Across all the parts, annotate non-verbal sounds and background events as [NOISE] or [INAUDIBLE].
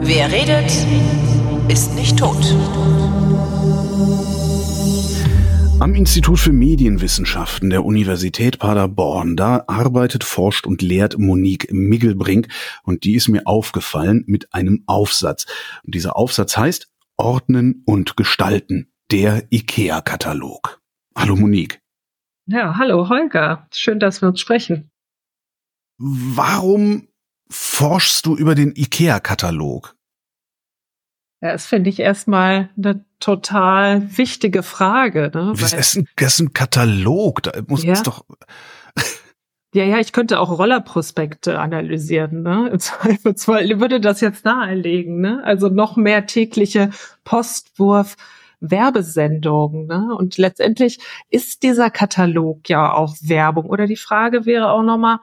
Wer redet, ist nicht tot. Am Institut für Medienwissenschaften der Universität Paderborn, da arbeitet, forscht und lehrt Monique Miggelbrink und die ist mir aufgefallen mit einem Aufsatz. Und dieser Aufsatz heißt Ordnen und Gestalten, der IKEA-Katalog. Hallo Monique. Ja, hallo Holger. Schön, dass wir uns sprechen. Warum forschst du über den IKEA-Katalog? Ja, das finde ich erstmal eine total wichtige Frage. Ne? Das ist, ein, das ist ein Katalog, da muss ja. es doch. [LAUGHS] Ja, ja, ich könnte auch Rollerprospekte analysieren, ne? [LAUGHS] Im Zweifelsfall würde das jetzt nahelegen, ne? Also noch mehr tägliche Postwurf. Werbesendungen. Ne? Und letztendlich ist dieser Katalog ja auch Werbung. Oder die Frage wäre auch nochmal,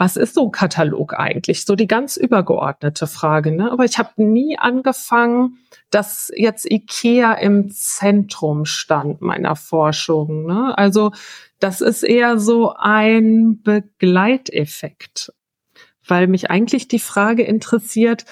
was ist so ein Katalog eigentlich? So die ganz übergeordnete Frage. Ne? Aber ich habe nie angefangen, dass jetzt IKEA im Zentrum stand meiner Forschung. Ne? Also das ist eher so ein Begleiteffekt, weil mich eigentlich die Frage interessiert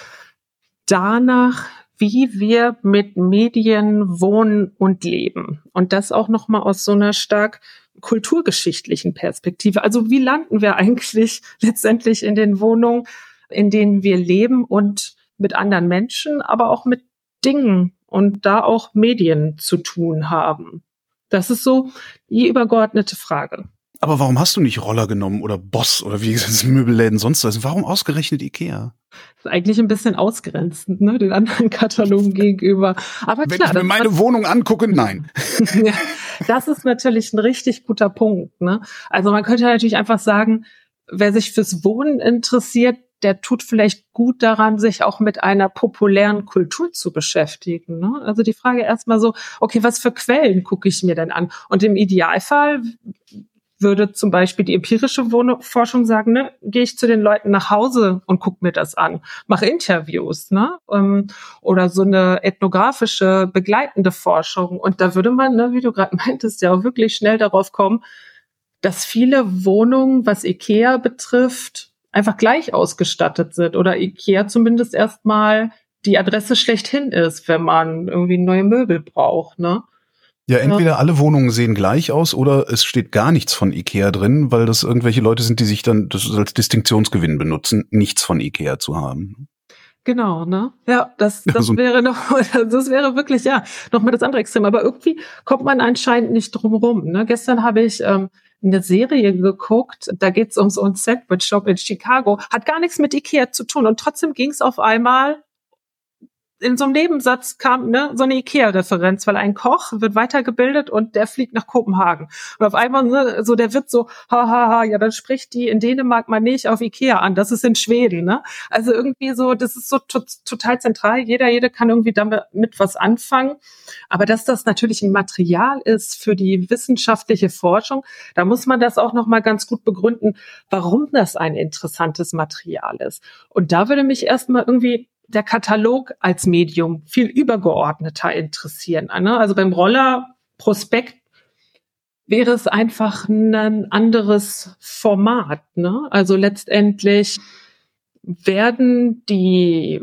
danach, wie wir mit Medien wohnen und leben. Und das auch nochmal aus so einer stark kulturgeschichtlichen Perspektive. Also wie landen wir eigentlich [LAUGHS] letztendlich in den Wohnungen, in denen wir leben und mit anderen Menschen, aber auch mit Dingen und da auch Medien zu tun haben? Das ist so die übergeordnete Frage. Aber warum hast du nicht Roller genommen oder Boss oder wie [LAUGHS] gesagt, Möbelläden sonst was? Warum ausgerechnet Ikea? Das ist eigentlich ein bisschen ausgrenzend, ne, den anderen [LAUGHS] Katalogen gegenüber. Aber Wenn klar, ich mir meine Wohnung angucke, nein. [LAUGHS] ja, das ist natürlich ein richtig guter Punkt. Ne? Also man könnte natürlich einfach sagen, wer sich fürs Wohnen interessiert, der tut vielleicht gut daran, sich auch mit einer populären Kultur zu beschäftigen. Ne? Also die Frage erstmal so, okay, was für Quellen gucke ich mir denn an? Und im Idealfall würde zum Beispiel die empirische Forschung sagen, ne, gehe ich zu den Leuten nach Hause und guck mir das an, mache Interviews, ne, ähm, oder so eine ethnografische begleitende Forschung. Und da würde man, ne, wie du gerade [LAUGHS] meintest, ja auch wirklich schnell darauf kommen, dass viele Wohnungen, was IKEA betrifft, einfach gleich ausgestattet sind oder IKEA zumindest erstmal die Adresse schlechthin ist, wenn man irgendwie neue Möbel braucht, ne? Ja, entweder ja. alle Wohnungen sehen gleich aus oder es steht gar nichts von Ikea drin, weil das irgendwelche Leute sind, die sich dann das als Distinktionsgewinn benutzen, nichts von Ikea zu haben. Genau, ne? Ja, das, das also, wäre noch, [LAUGHS] das wäre wirklich, ja, noch mal das andere Extrem. Aber irgendwie kommt man anscheinend nicht drum rum. Ne? Gestern habe ich ähm, eine Serie geguckt, da geht es um so einen Sandwich-Shop in Chicago, hat gar nichts mit Ikea zu tun und trotzdem ging es auf einmal in so einem Nebensatz kam ne, so eine Ikea-Referenz, weil ein Koch wird weitergebildet und der fliegt nach Kopenhagen. Und auf einmal ne, so der wird so, hahaha, ha, ha, ja, dann spricht die in Dänemark mal nicht auf Ikea an, das ist in Schweden. Ne? Also irgendwie so, das ist so total zentral. Jeder, jede kann irgendwie damit mit was anfangen. Aber dass das natürlich ein Material ist für die wissenschaftliche Forschung, da muss man das auch nochmal ganz gut begründen, warum das ein interessantes Material ist. Und da würde mich erstmal irgendwie der Katalog als Medium viel übergeordneter interessieren. Ne? Also beim Roller Prospekt wäre es einfach ein anderes Format. Ne? Also letztendlich werden die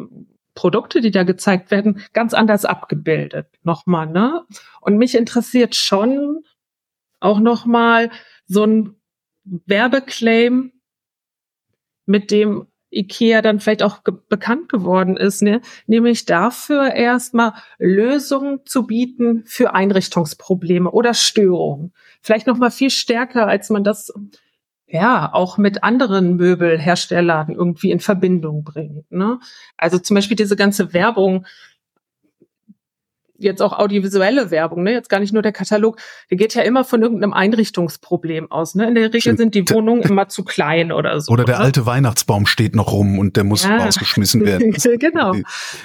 Produkte, die da gezeigt werden, ganz anders abgebildet. Nochmal, ne? Und mich interessiert schon auch nochmal so ein Werbeclaim, mit dem IKEA dann vielleicht auch ge bekannt geworden ist, ne? nämlich dafür erstmal Lösungen zu bieten für Einrichtungsprobleme oder Störungen. Vielleicht noch mal viel stärker, als man das ja auch mit anderen Möbelherstellern irgendwie in Verbindung bringt. Ne? Also zum Beispiel diese ganze Werbung jetzt auch audiovisuelle Werbung, ne? jetzt gar nicht nur der Katalog, der geht ja immer von irgendeinem Einrichtungsproblem aus. Ne? In der Regel sind die Wohnungen [LAUGHS] immer zu klein oder so. Oder der ne? alte Weihnachtsbaum steht noch rum und der muss ja. rausgeschmissen [LAUGHS] werden. genau,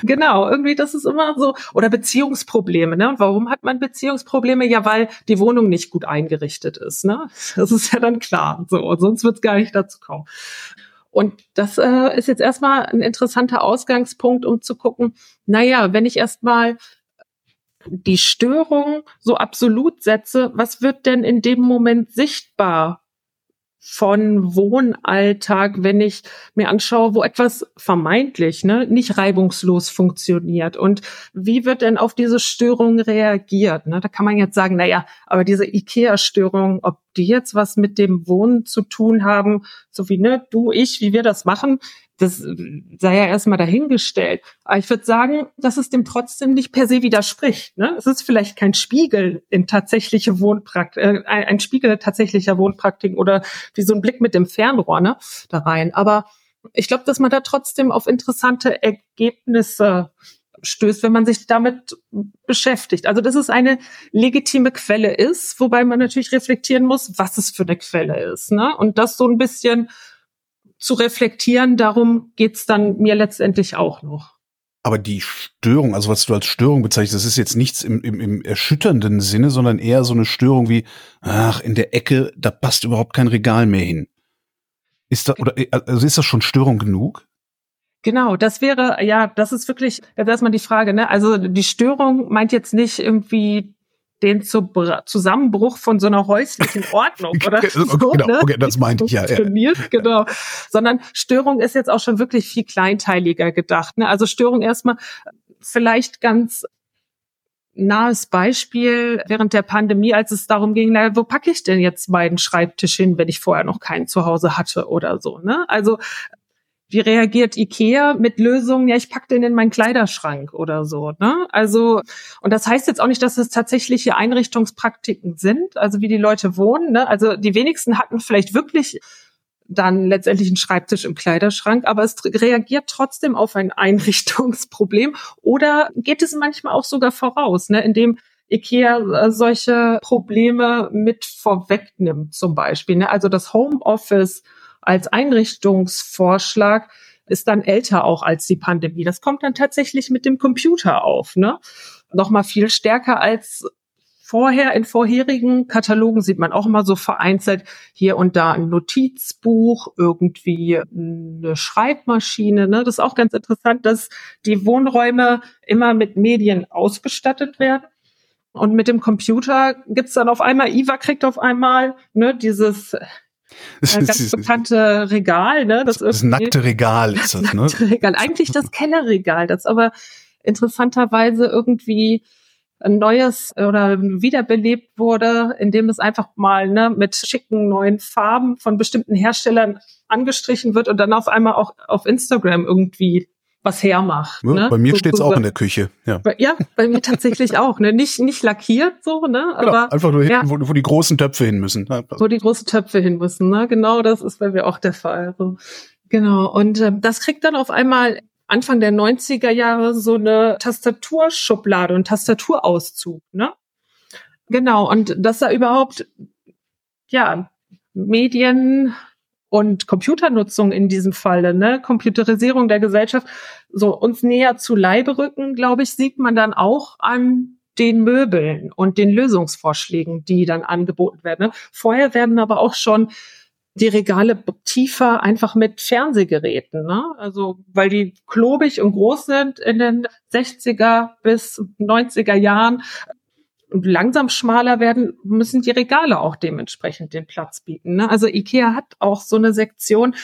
genau. Irgendwie das ist immer so. Oder Beziehungsprobleme. Ne? Und warum hat man Beziehungsprobleme? Ja, weil die Wohnung nicht gut eingerichtet ist. Ne? Das ist ja dann klar. So, und sonst wird es gar nicht dazu kommen. Und das äh, ist jetzt erstmal ein interessanter Ausgangspunkt, um zu gucken, naja, wenn ich erstmal die Störung so absolut setze, was wird denn in dem Moment sichtbar von Wohnalltag, wenn ich mir anschaue, wo etwas vermeintlich ne, nicht reibungslos funktioniert und wie wird denn auf diese Störung reagiert? Ne? Da kann man jetzt sagen, na ja, aber diese IKEA-Störung, ob die jetzt was mit dem Wohnen zu tun haben, so wie ne, du, ich, wie wir das machen, das sei ja erstmal dahingestellt. Aber ich würde sagen, dass es dem trotzdem nicht per se widerspricht. Ne? Es ist vielleicht kein Spiegel in tatsächliche Wohnpraktik, äh, ein Spiegel tatsächlicher Wohnpraktiken oder wie so ein Blick mit dem Fernrohr ne, da rein. Aber ich glaube, dass man da trotzdem auf interessante Ergebnisse stößt, wenn man sich damit beschäftigt. Also dass es eine legitime Quelle ist, wobei man natürlich reflektieren muss, was es für eine Quelle ist. Ne? Und das so ein bisschen zu reflektieren, darum geht's dann mir letztendlich auch noch. Aber die Störung, also was du als Störung bezeichnest, das ist jetzt nichts im, im, im erschütternden Sinne, sondern eher so eine Störung wie, ach, in der Ecke, da passt überhaupt kein Regal mehr hin. Ist da, oder, also ist das schon Störung genug? Genau, das wäre, ja, das ist wirklich, das ist erstmal die Frage, ne? Also die Störung meint jetzt nicht irgendwie den Zusammenbruch von so einer häuslichen [LAUGHS] Ordnung oder so. Genau, ne? okay, das meinte ich ja. ja. Genau. Sondern Störung ist jetzt auch schon wirklich viel kleinteiliger gedacht. Ne? Also Störung erstmal vielleicht ganz nahes Beispiel während der Pandemie, als es darum ging, na, wo packe ich denn jetzt meinen Schreibtisch hin, wenn ich vorher noch keinen zu Hause hatte oder so. Ne? Also wie reagiert IKEA mit Lösungen? Ja, ich pack den in meinen Kleiderschrank oder so. Ne? Also, und das heißt jetzt auch nicht, dass es tatsächliche Einrichtungspraktiken sind, also wie die Leute wohnen. Ne? Also die wenigsten hatten vielleicht wirklich dann letztendlich einen Schreibtisch im Kleiderschrank, aber es reagiert trotzdem auf ein [LAUGHS] Einrichtungsproblem oder geht es manchmal auch sogar voraus, ne, indem IKEA äh, solche Probleme mit vorwegnimmt zum Beispiel. Ne? Also das Homeoffice als Einrichtungsvorschlag ist dann älter auch als die Pandemie. Das kommt dann tatsächlich mit dem Computer auf, ne? Nochmal viel stärker als vorher in vorherigen Katalogen sieht man auch immer so vereinzelt hier und da ein Notizbuch, irgendwie eine Schreibmaschine. Ne? Das ist auch ganz interessant, dass die Wohnräume immer mit Medien ausgestattet werden. Und mit dem Computer gibt's dann auf einmal, Iva kriegt auf einmal ne, dieses das [LAUGHS] ja, ganz bekannte Regal, ne? Das, das nackte Regal ist das, ne? Regal. Eigentlich das Kellerregal, das aber interessanterweise irgendwie ein neues oder wiederbelebt wurde, indem es einfach mal ne, mit schicken neuen Farben von bestimmten Herstellern angestrichen wird und dann auf einmal auch auf Instagram irgendwie was hermacht. Ja, ne? Bei mir so, steht's so, auch in der Küche. Ja, ja bei mir tatsächlich auch. Ne? Nicht, nicht lackiert so, ne? Genau, aber einfach nur hinten, ja, wo, wo, die großen Töpfe hin müssen. Ja, wo die großen Töpfe hin müssen. Ne? Genau, das ist bei mir auch der Fall. So. Genau. Und ähm, das kriegt dann auf einmal Anfang der 90er Jahre so eine Tastaturschublade und Tastaturauszug. Ne? Genau. Und dass da überhaupt ja Medien und Computernutzung in diesem Falle, ne, Computerisierung der Gesellschaft, so uns näher zu Leibe rücken, glaube ich, sieht man dann auch an den Möbeln und den Lösungsvorschlägen, die dann angeboten werden. Ne? Vorher werden aber auch schon die Regale tiefer einfach mit Fernsehgeräten, ne? Also weil die klobig und groß sind in den 60er bis 90er Jahren, langsam schmaler werden, müssen die Regale auch dementsprechend den Platz bieten. Ne? Also IKEA hat auch so eine Sektion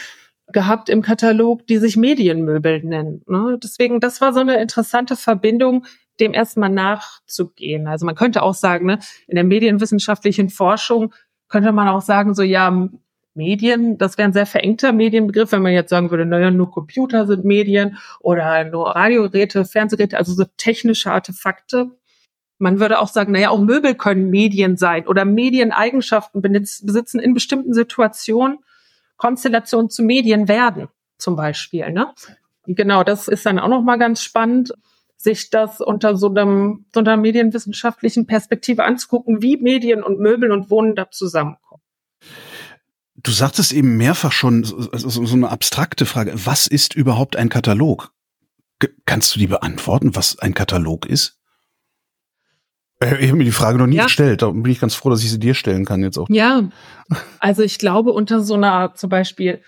gehabt im Katalog, die sich Medienmöbel nennt. Ne? Deswegen, das war so eine interessante Verbindung, dem erstmal nachzugehen. Also man könnte auch sagen, ne, in der medienwissenschaftlichen Forschung könnte man auch sagen, so ja, Medien, das wäre ein sehr verengter Medienbegriff, wenn man jetzt sagen würde, naja, nur Computer sind Medien oder nur Radiogeräte, Fernsehgeräte, also so technische Artefakte. Man würde auch sagen, naja, auch Möbel können Medien sein oder Medieneigenschaften besitzen in bestimmten Situationen, Konstellationen zu Medien werden, zum Beispiel. Ne? Genau, das ist dann auch nochmal ganz spannend, sich das unter so, einem, so einer medienwissenschaftlichen Perspektive anzugucken, wie Medien und Möbel und Wohnen da zusammenkommen. Du sagtest eben mehrfach schon so, so eine abstrakte Frage. Was ist überhaupt ein Katalog? Kannst du die beantworten, was ein Katalog ist? Äh, ich habe mir die Frage noch nie ja. gestellt. Da bin ich ganz froh, dass ich sie dir stellen kann jetzt auch. Ja, also ich glaube unter so einer zum Beispiel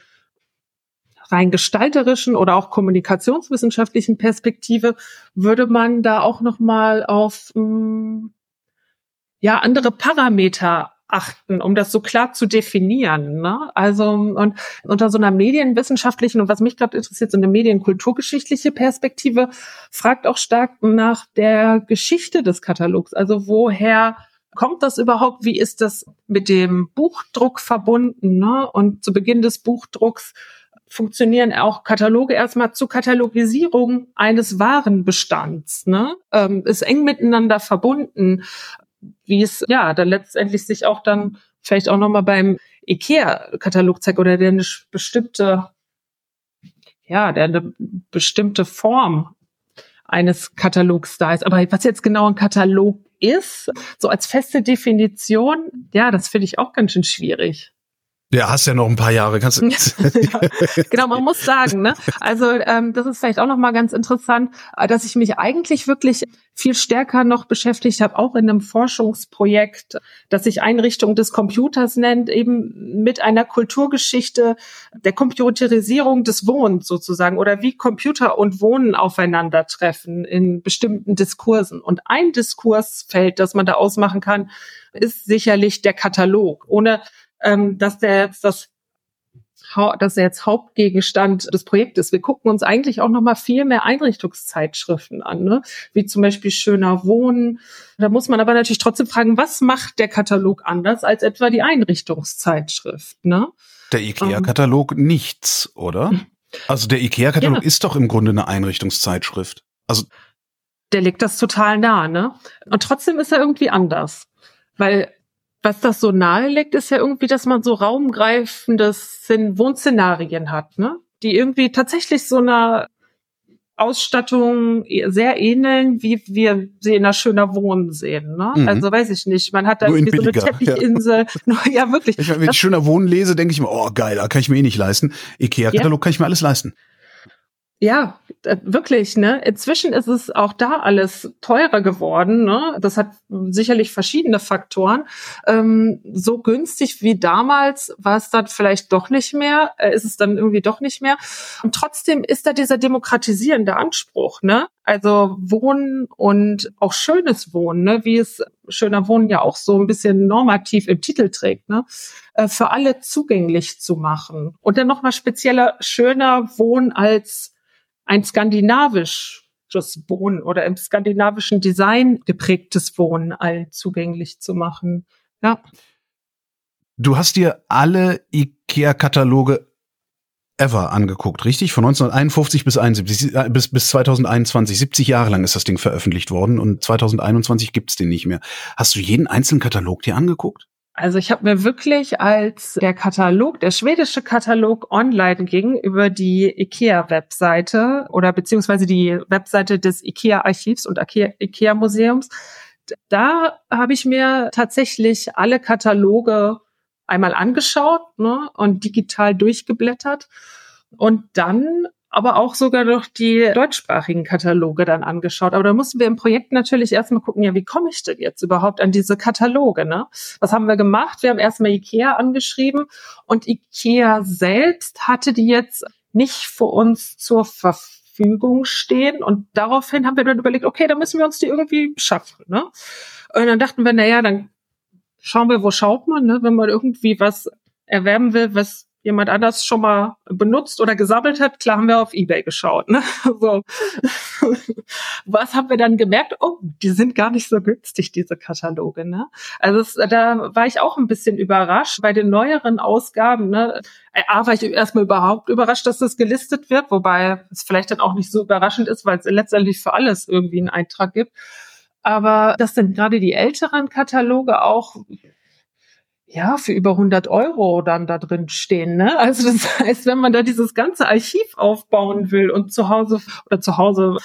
rein gestalterischen oder auch kommunikationswissenschaftlichen Perspektive würde man da auch noch mal auf mh, hm, ja andere Parameter achten, um das so klar zu definieren. Ne? Also und unter so einer medienwissenschaftlichen und was mich gerade interessiert, so eine medienkulturgeschichtliche Perspektive, fragt auch stark nach der Geschichte des Katalogs. Also woher kommt das überhaupt? Wie ist das mit dem Buchdruck verbunden? Ne? Und zu Beginn des Buchdrucks funktionieren auch Kataloge erstmal zur Katalogisierung eines Warenbestands. Ne? Ähm, ist eng miteinander verbunden wie es ja dann letztendlich sich auch dann vielleicht auch nochmal beim IKEA-Katalog zeigt oder der eine bestimmte, ja, der eine bestimmte Form eines Katalogs da ist. Aber was jetzt genau ein Katalog ist, so als feste Definition, ja, das finde ich auch ganz schön schwierig. Ja, hast ja noch ein paar Jahre. Kannst du [LAUGHS] genau, man muss sagen, ne? Also ähm, das ist vielleicht auch noch mal ganz interessant, äh, dass ich mich eigentlich wirklich viel stärker noch beschäftigt habe, auch in einem Forschungsprojekt, das sich Einrichtung des Computers nennt, eben mit einer Kulturgeschichte der Computerisierung des Wohnens sozusagen oder wie Computer und Wohnen aufeinandertreffen in bestimmten Diskursen. Und ein Diskursfeld, das man da ausmachen kann, ist sicherlich der Katalog. Ohne ähm, dass der jetzt das dass er jetzt Hauptgegenstand des Projektes. Wir gucken uns eigentlich auch noch mal viel mehr Einrichtungszeitschriften an, ne? wie zum Beispiel Schöner Wohnen. Da muss man aber natürlich trotzdem fragen, was macht der Katalog anders als etwa die Einrichtungszeitschrift? Ne? Der IKEA-Katalog ähm. nichts, oder? Also der IKEA-Katalog ja. ist doch im Grunde eine Einrichtungszeitschrift. Also der legt das total nah, ne? Und trotzdem ist er irgendwie anders, weil was das so nahe liegt, ist ja irgendwie, dass man so raumgreifendes Wohnszenarien hat, ne? Die irgendwie tatsächlich so einer Ausstattung sehr ähneln, wie wir sie in einer schöner Wohnen sehen. Ne? Mhm. Also weiß ich nicht. Man hat da irgendwie so eine Teppichinsel. [LAUGHS] Ja, ja wirklich. Ich, wenn ich schöner Wohnen lese, denke ich mir, oh geil, da kann ich mir eh nicht leisten. Ikea-Katalog ja. kann ich mir alles leisten. Ja, äh, wirklich, ne? Inzwischen ist es auch da alles teurer geworden, ne? Das hat sicherlich verschiedene Faktoren. Ähm, so günstig wie damals war es dann vielleicht doch nicht mehr, äh, ist es dann irgendwie doch nicht mehr. Und trotzdem ist da dieser demokratisierende Anspruch, ne? Also Wohnen und auch schönes Wohnen, ne? Wie es schöner Wohnen ja auch so ein bisschen normativ im Titel trägt, ne? Äh, für alle zugänglich zu machen. Und dann nochmal spezieller schöner Wohnen als ein skandinavisches Wohnen oder im skandinavischen Design geprägtes Wohnen all zugänglich zu machen. Ja. Du hast dir alle IKEA-Kataloge ever angeguckt, richtig? Von 1951 bis 71, äh, bis, bis 2021. 70 Jahre lang ist das Ding veröffentlicht worden und 2021 gibt's den nicht mehr. Hast du jeden einzelnen Katalog dir angeguckt? Also ich habe mir wirklich, als der Katalog, der schwedische Katalog online ging über die IKEA-Webseite oder beziehungsweise die Webseite des IKEA-Archivs und IKEA-Museums, da habe ich mir tatsächlich alle Kataloge einmal angeschaut ne, und digital durchgeblättert. Und dann aber auch sogar noch die deutschsprachigen Kataloge dann angeschaut. Aber da mussten wir im Projekt natürlich erstmal gucken, ja, wie komme ich denn jetzt überhaupt an diese Kataloge? Ne? Was haben wir gemacht? Wir haben erstmal IKEA angeschrieben und IKEA selbst hatte die jetzt nicht für uns zur Verfügung stehen. Und daraufhin haben wir dann überlegt, okay, da müssen wir uns die irgendwie schaffen. Ne? Und dann dachten wir, naja, dann schauen wir, wo schaut man, ne? wenn man irgendwie was erwerben will, was jemand anders schon mal benutzt oder gesammelt hat, klar haben wir auf Ebay geschaut. Ne? [LAUGHS] So. Was haben wir dann gemerkt? Oh, die sind gar nicht so günstig, diese Kataloge. Ne? Also es, da war ich auch ein bisschen überrascht. Bei den neueren Ausgaben, ne, äh, A, war ich erstmal überhaupt überrascht, dass das gelistet wird, wobei es vielleicht dann auch nicht so überraschend ist, weil es letztendlich für alles irgendwie einen Eintrag gibt. Aber das sind gerade die älteren Kataloge auch ja, für über 100 Euro dann da drin stehen. Ne? Also das [LAUGHS] heißt, wenn man da dieses ganze Archiv aufbauen will und zu Hause oder zu Hause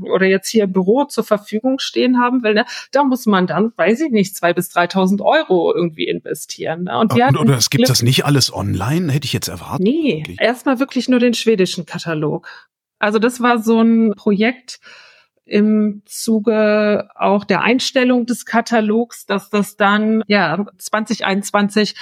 oder jetzt hier Büro zur Verfügung stehen haben will, ne, da muss man dann, weiß ich nicht, zwei bis 3.000 Euro irgendwie investieren. Ne? Und wir und, oder es gibt das nicht alles online, hätte ich jetzt erwartet. Nee, erstmal wirklich nur den schwedischen Katalog. Also das war so ein Projekt, im Zuge auch der Einstellung des Katalogs, dass das dann ja 2021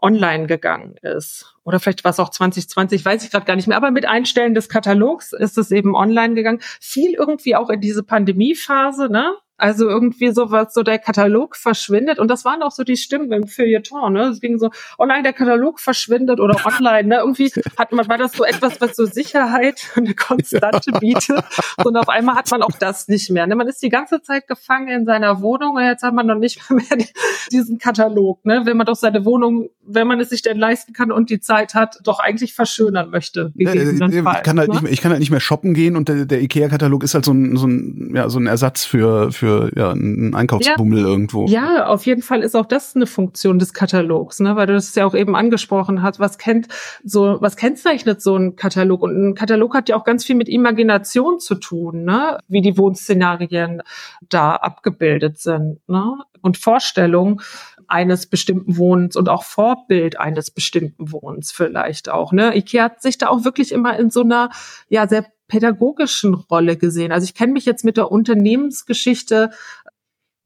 online gegangen ist. oder vielleicht war es auch 2020, weiß ich gerade gar nicht mehr, aber mit Einstellen des Katalogs ist es eben online gegangen. Viel irgendwie auch in diese Pandemiephase, ne? Also irgendwie so was, so der Katalog verschwindet. Und das waren auch so die Stimmen im Feuilleton, ne? Es ging so, oh nein, der Katalog verschwindet oder online, ne? Irgendwie hat man, war das so etwas, was so Sicherheit und [LAUGHS] eine Konstante bietet. Und auf einmal hat man auch das nicht mehr. Ne? Man ist die ganze Zeit gefangen in seiner Wohnung und jetzt hat man noch nicht [LAUGHS] mehr diesen Katalog, ne? Wenn man doch seine Wohnung, wenn man es sich denn leisten kann und die Zeit hat, doch eigentlich verschönern möchte. Ja, ich, kann halt ne? nicht mehr, ich kann halt nicht mehr shoppen gehen und der, der IKEA-Katalog ist halt so ein, so ein, ja, so ein Ersatz für, für für ja, einen Einkaufsbummel ja. irgendwo. Ja, auf jeden Fall ist auch das eine Funktion des Katalogs, ne? weil du das ja auch eben angesprochen hast. Was kennt so, was kennzeichnet so ein Katalog? Und ein Katalog hat ja auch ganz viel mit Imagination zu tun, ne? wie die Wohnszenarien da abgebildet sind. Ne? Und Vorstellung eines bestimmten Wohnens und auch Vorbild eines bestimmten Wohnens vielleicht auch. Ne? Ikea hat sich da auch wirklich immer in so einer ja sehr pädagogischen Rolle gesehen. Also ich kenne mich jetzt mit der Unternehmensgeschichte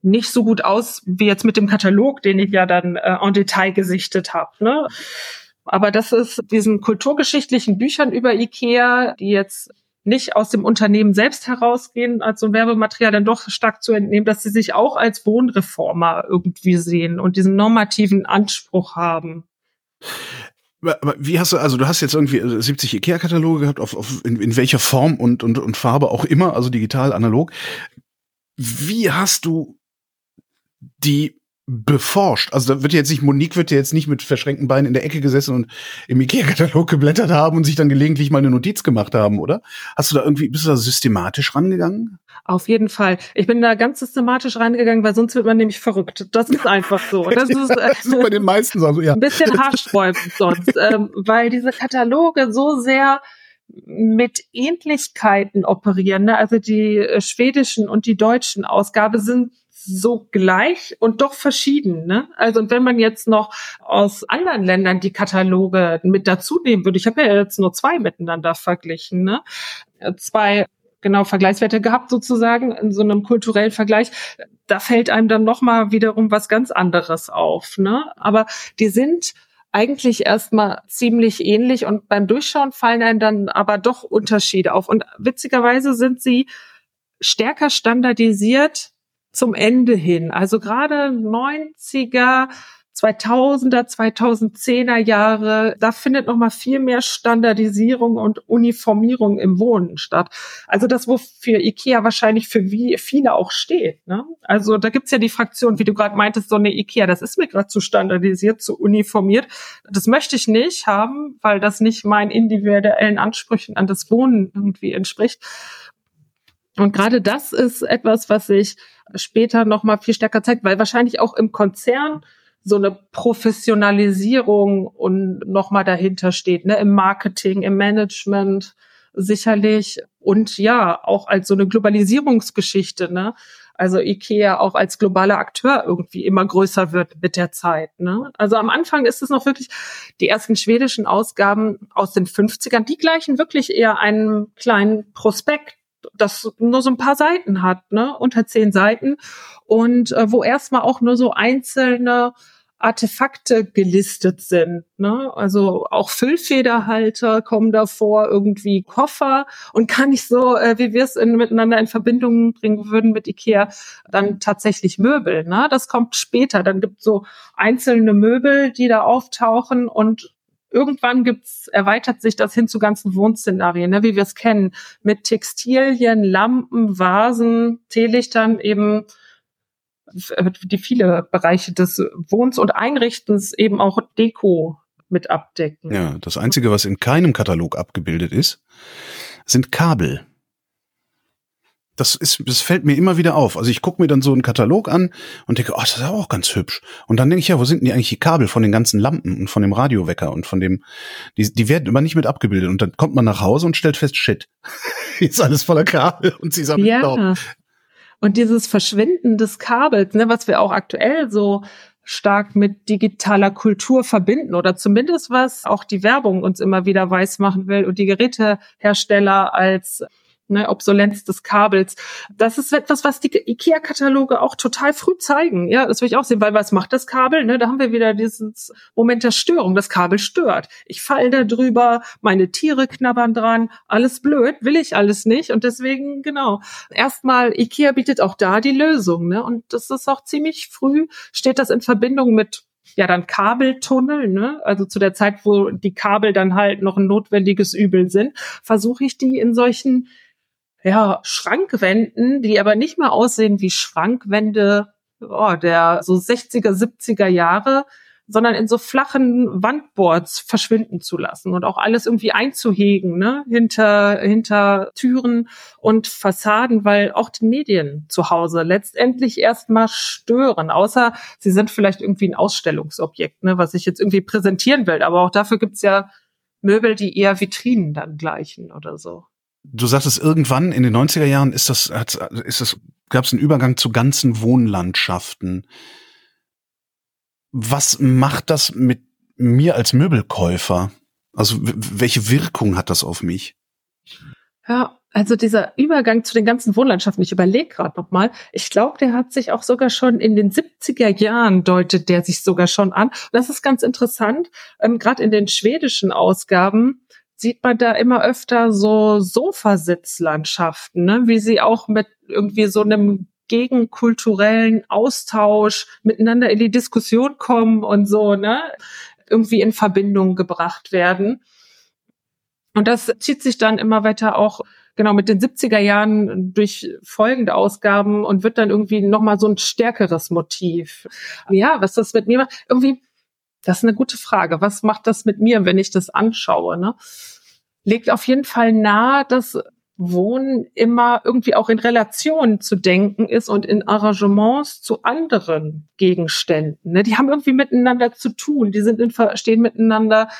nicht so gut aus wie jetzt mit dem Katalog, den ich ja dann äh, en Detail gesichtet habe. Ne? Aber das ist diesen kulturgeschichtlichen Büchern über IKEA, die jetzt nicht aus dem Unternehmen selbst herausgehen, als so ein Werbematerial dann doch stark zu entnehmen, dass sie sich auch als Wohnreformer irgendwie sehen und diesen normativen Anspruch haben. Wie hast du, also du hast jetzt irgendwie 70 IKEA-Kataloge gehabt, auf, auf in, in welcher Form und, und, und Farbe auch immer, also digital, analog. Wie hast du die beforscht. Also da wird jetzt nicht, Monique wird ja jetzt nicht mit verschränkten Beinen in der Ecke gesessen und im Ikea-Katalog geblättert haben und sich dann gelegentlich mal eine Notiz gemacht haben, oder? Hast du da irgendwie, bist du da systematisch rangegangen? Auf jeden Fall. Ich bin da ganz systematisch rangegangen, weil sonst wird man nämlich verrückt. Das ist einfach so. [LAUGHS] Das ist, äh, das ist bei den meisten so, ja. [LAUGHS] Ein bisschen haarsträubend sonst, ähm, weil diese Kataloge so sehr mit Ähnlichkeiten operieren. Ne? Also die äh, schwedischen und die deutschen Ausgabe sind so gleich und doch verschieden. Ne? Also und wenn man jetzt noch aus anderen Ländern die Kataloge mit dazu nehmen würde, ich habe ja jetzt nur zwei miteinander verglichen, ne? zwei genau Vergleichswerte gehabt sozusagen in so einem kulturellen Vergleich, da fällt einem dann noch mal wiederum was ganz anderes auf. Ne? Aber die sind eigentlich erstmal ziemlich ähnlich und beim Durchschauen fallen einem dann aber doch Unterschiede auf. Und witzigerweise sind sie stärker standardisiert zum Ende hin. Also gerade 90er, 2000er, 2010er Jahre, da findet noch mal viel mehr Standardisierung und Uniformierung im Wohnen statt. Also das, wofür IKEA wahrscheinlich für wie viele auch steht. Ne? Also da gibt's ja die Fraktion, wie du gerade meintest, so eine IKEA, das ist mir gerade zu standardisiert, zu uniformiert. Das möchte ich nicht haben, weil das nicht meinen individuellen Ansprüchen an das Wohnen irgendwie entspricht. Und gerade das ist etwas, was sich später noch mal viel stärker zeigt, weil wahrscheinlich auch im Konzern so eine Professionalisierung und noch mal dahinter steht, ne, im Marketing, im Management sicherlich und ja, auch als so eine Globalisierungsgeschichte, ne? Also IKEA auch als globaler Akteur irgendwie immer größer wird mit der Zeit. Ne? Also am Anfang ist es noch wirklich die ersten schwedischen Ausgaben aus den 50ern, die gleichen wirklich eher einen kleinen Prospekt das nur so ein paar Seiten hat, ne, unter zehn Seiten und äh, wo erstmal auch nur so einzelne Artefakte gelistet sind. Ne? Also auch Füllfederhalter kommen davor, irgendwie Koffer und kann ich so, äh, wie wir es in, miteinander in Verbindung bringen würden mit Ikea, dann tatsächlich Möbel. Ne? Das kommt später. Dann gibt so einzelne Möbel, die da auftauchen und irgendwann gibt's, erweitert sich das hin zu ganzen Wohnszenarien, ne, wie wir es kennen, mit Textilien, Lampen, Vasen, Teelichtern eben die viele Bereiche des Wohns und Einrichtens eben auch Deko mit abdecken. Ja, das Einzige, was in keinem Katalog abgebildet ist, sind Kabel das ist, das fällt mir immer wieder auf. Also ich gucke mir dann so einen Katalog an und denke, oh, das ist auch ganz hübsch. Und dann denke ich, ja, wo sind denn die eigentlich die Kabel von den ganzen Lampen und von dem Radiowecker und von dem, die, die werden immer nicht mit abgebildet. Und dann kommt man nach Hause und stellt fest, shit, [LAUGHS] ist alles voller Kabel und sie sammelt ja. Staub. Und dieses Verschwinden des Kabels, ne, was wir auch aktuell so stark mit digitaler Kultur verbinden oder zumindest was auch die Werbung uns immer wieder weiß machen will und die Gerätehersteller als ne, Obsolenz des Kabels. Das ist etwas, was die IKEA-Kataloge auch total früh zeigen. Ja, das will ich auch sehen, weil was macht das Kabel? Ne, da haben wir wieder dieses Moment der Störung. Das Kabel stört. Ich falle da drüber, meine Tiere knabbern dran, alles blöd, will ich alles nicht. Und deswegen, genau, erstmal, IKEA bietet auch da die Lösung. Ne? Und das ist auch ziemlich früh, steht das in Verbindung mit ja dann Kabeltunnel, ne? also zu der Zeit, wo die Kabel dann halt noch ein notwendiges Übel sind, versuche ich die in solchen ja, Schrankwänden, die aber nicht mehr aussehen wie Schrankwände oh, der so 60er, 70er Jahre, sondern in so flachen Wandboards verschwinden zu lassen und auch alles irgendwie einzuhegen, ne, hinter, hinter Türen und Fassaden, weil auch die Medien zu Hause letztendlich erstmal stören, außer sie sind vielleicht irgendwie ein Ausstellungsobjekt, ne, was ich jetzt irgendwie präsentieren will. Aber auch dafür gibt's ja Möbel, die eher Vitrinen dann gleichen oder so. Du sagtest irgendwann in den 90er Jahren ist das, ist das, gab es einen Übergang zu ganzen Wohnlandschaften. Was macht das mit mir als Möbelkäufer? Also welche Wirkung hat das auf mich? Ja, also dieser Übergang zu den ganzen Wohnlandschaften, ich überlege gerade noch mal, ich glaube, der hat sich auch sogar schon in den 70er Jahren deutet der sich sogar schon an. das ist ganz interessant, ähm, gerade in den schwedischen Ausgaben sieht man da immer öfter so Sofasitzlandschaften, ne? wie sie auch mit irgendwie so einem gegenkulturellen Austausch miteinander in die Diskussion kommen und so, ne? irgendwie in Verbindung gebracht werden. Und das zieht sich dann immer weiter auch genau mit den 70er Jahren durch folgende Ausgaben und wird dann irgendwie nochmal so ein stärkeres Motiv. Ja, was das mit mir macht, irgendwie das ist eine gute Frage. Was macht das mit mir, wenn ich das anschaue? Ne? Legt auf jeden Fall nahe, dass Wohnen immer irgendwie auch in Relation zu denken ist und in Arrangements zu anderen Gegenständen. Ne? Die haben irgendwie miteinander zu tun. Die sind in, stehen miteinander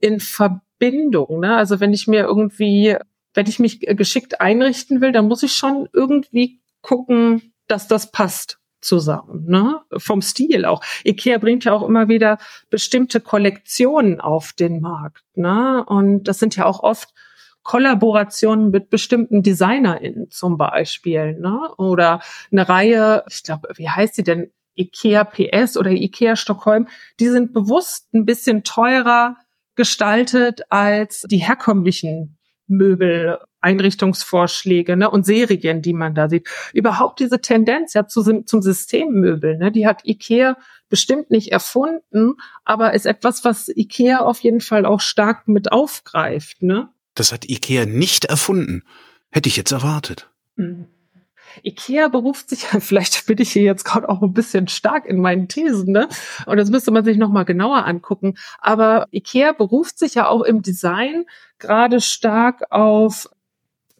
in Verbindung. Ne? Also wenn ich mir irgendwie, wenn ich mich geschickt einrichten will, dann muss ich schon irgendwie gucken, dass das passt zusammen, ne? Vom Stil auch. Ikea bringt ja auch immer wieder bestimmte Kollektionen auf den Markt, ne? Und das sind ja auch oft Kollaborationen mit bestimmten DesignerInnen zum Beispiel, ne? Oder eine Reihe, ich glaube, wie heißt sie denn? Ikea PS oder Ikea Stockholm, die sind bewusst ein bisschen teurer gestaltet als die herkömmlichen Möbel Einrichtungsvorschläge ne, und Serien, die man da sieht. Überhaupt diese Tendenz ja zu, zum Systemmöbel, ne, die hat IKEA bestimmt nicht erfunden, aber ist etwas, was IKEA auf jeden Fall auch stark mit aufgreift. Ne? Das hat IKEA nicht erfunden. Hätte ich jetzt erwartet. Mhm. IKEA beruft sich, [LAUGHS] vielleicht bin ich hier jetzt gerade auch ein bisschen stark in meinen Thesen, ne? Und das müsste man sich nochmal genauer angucken. Aber IKEA beruft sich ja auch im Design gerade stark auf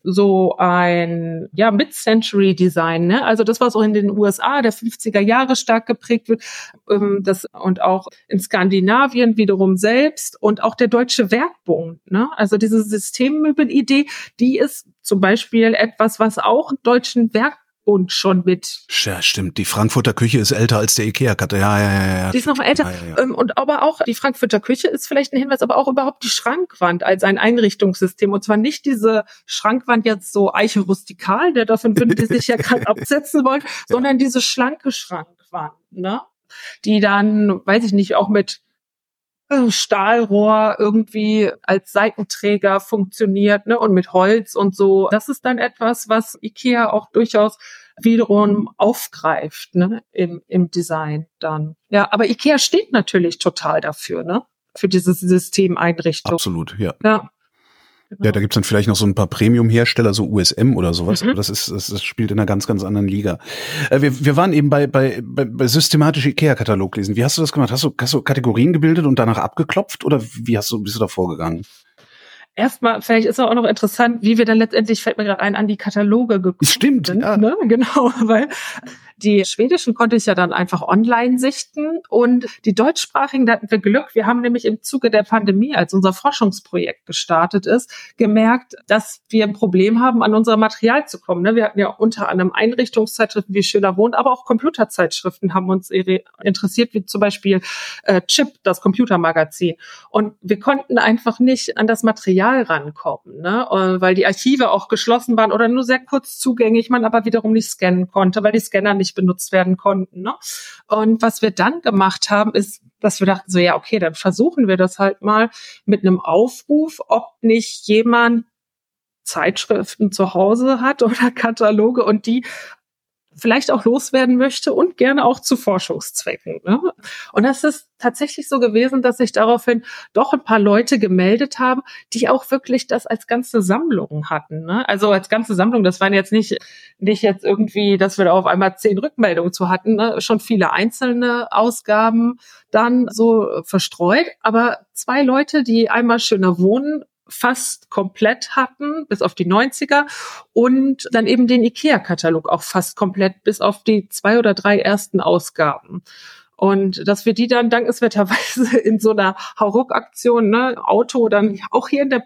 so ein ja Mid-Century-Design, ne? Also das, was auch in den USA der 50er Jahre stark geprägt wird, ähm, das und auch in Skandinavien wiederum selbst und auch der Deutsche Werkbund, ne? Also diese Systemmöbelidee, die ist zum Beispiel etwas, was auch deutschen Werk und schon mit. Ja, stimmt. Die Frankfurter Küche ist älter als der Ikea-Karte. Ja, ja, ja, ja. Die ist noch älter. Ja, ja, ja. Ähm, und aber auch die Frankfurter Küche ist vielleicht ein Hinweis, aber auch überhaupt die Schrankwand als ein Einrichtungssystem. Und zwar nicht diese Schrankwand jetzt so Eiche rustikal, der davon würden die sich ja gerade [LAUGHS] absetzen wollen, sondern diese schlanke Schrankwand, ne? Die dann, weiß ich nicht, auch mit Stahlrohr irgendwie als Seitenträger funktioniert ne, und mit Holz und so. Das ist dann etwas, was IKEA auch durchaus wiederum aufgreift ne, im, im Design dann. Ja, aber IKEA steht natürlich total dafür, ne? Für diese Systemeinrichtung. Absolut, ja. Ja. Genau. Ja, da gibt's dann vielleicht noch so ein paar Premium-Hersteller, so USM oder sowas, mhm. aber das ist, das, das spielt in einer ganz, ganz anderen Liga. Äh, wir, wir waren eben bei, bei, bei, bei systematisch IKEA-Katalog lesen. Wie hast du das gemacht? Hast du, hast du Kategorien gebildet und danach abgeklopft oder wie hast du, bist du da vorgegangen? erstmal, vielleicht ist auch noch interessant, wie wir dann letztendlich, fällt mir gerade ein, an die Kataloge gekommen Stimmt, sind. Ja. Ne? Genau, [LAUGHS] weil die schwedischen konnte ich ja dann einfach online sichten und die deutschsprachigen, da hatten wir Glück. Wir haben nämlich im Zuge der Pandemie, als unser Forschungsprojekt gestartet ist, gemerkt, dass wir ein Problem haben, an unser Material zu kommen. Ne? Wir hatten ja unter anderem Einrichtungszeitschriften wie Schöner Wohnt, aber auch Computerzeitschriften haben uns interessiert, wie zum Beispiel äh, Chip, das Computermagazin. Und wir konnten einfach nicht an das Material rankommen, ne? Äh, weil die Archive auch geschlossen waren oder nur sehr kurz zugänglich, man aber wiederum nicht scannen konnte, weil die Scanner nicht benutzt werden konnten. Ne? Und was wir dann gemacht haben, ist, dass wir dachten so, ja, okay, dann versuchen wir das halt mal mit einem Aufruf, ob nicht jemand Zeitschriften zu Hause hat [LAUGHS] oder Kataloge und die vielleicht auch loswerden möchte und gerne auch zu Forschungszwecken. Ne? Und das ist tatsächlich so gewesen, dass sich daraufhin doch ein paar Leute gemeldet haben, die auch wirklich das als ganze Sammlung hatten. Ne? Also als ganze Sammlung, das waren jetzt nicht, nicht jetzt irgendwie, dass wir da auf einmal zehn Rückmeldungen zu hatten, ne? schon viele einzelne Ausgaben dann so verstreut, aber zwei Leute, die einmal schöner wohnen fast komplett hatten, bis auf die 90er und dann eben den IKEA-Katalog auch fast komplett, bis auf die zwei oder drei ersten Ausgaben. Und dass wir die dann dankenswerterweise [LAUGHS] in so einer Hauruck-Aktion, ne, Auto dann auch hier in der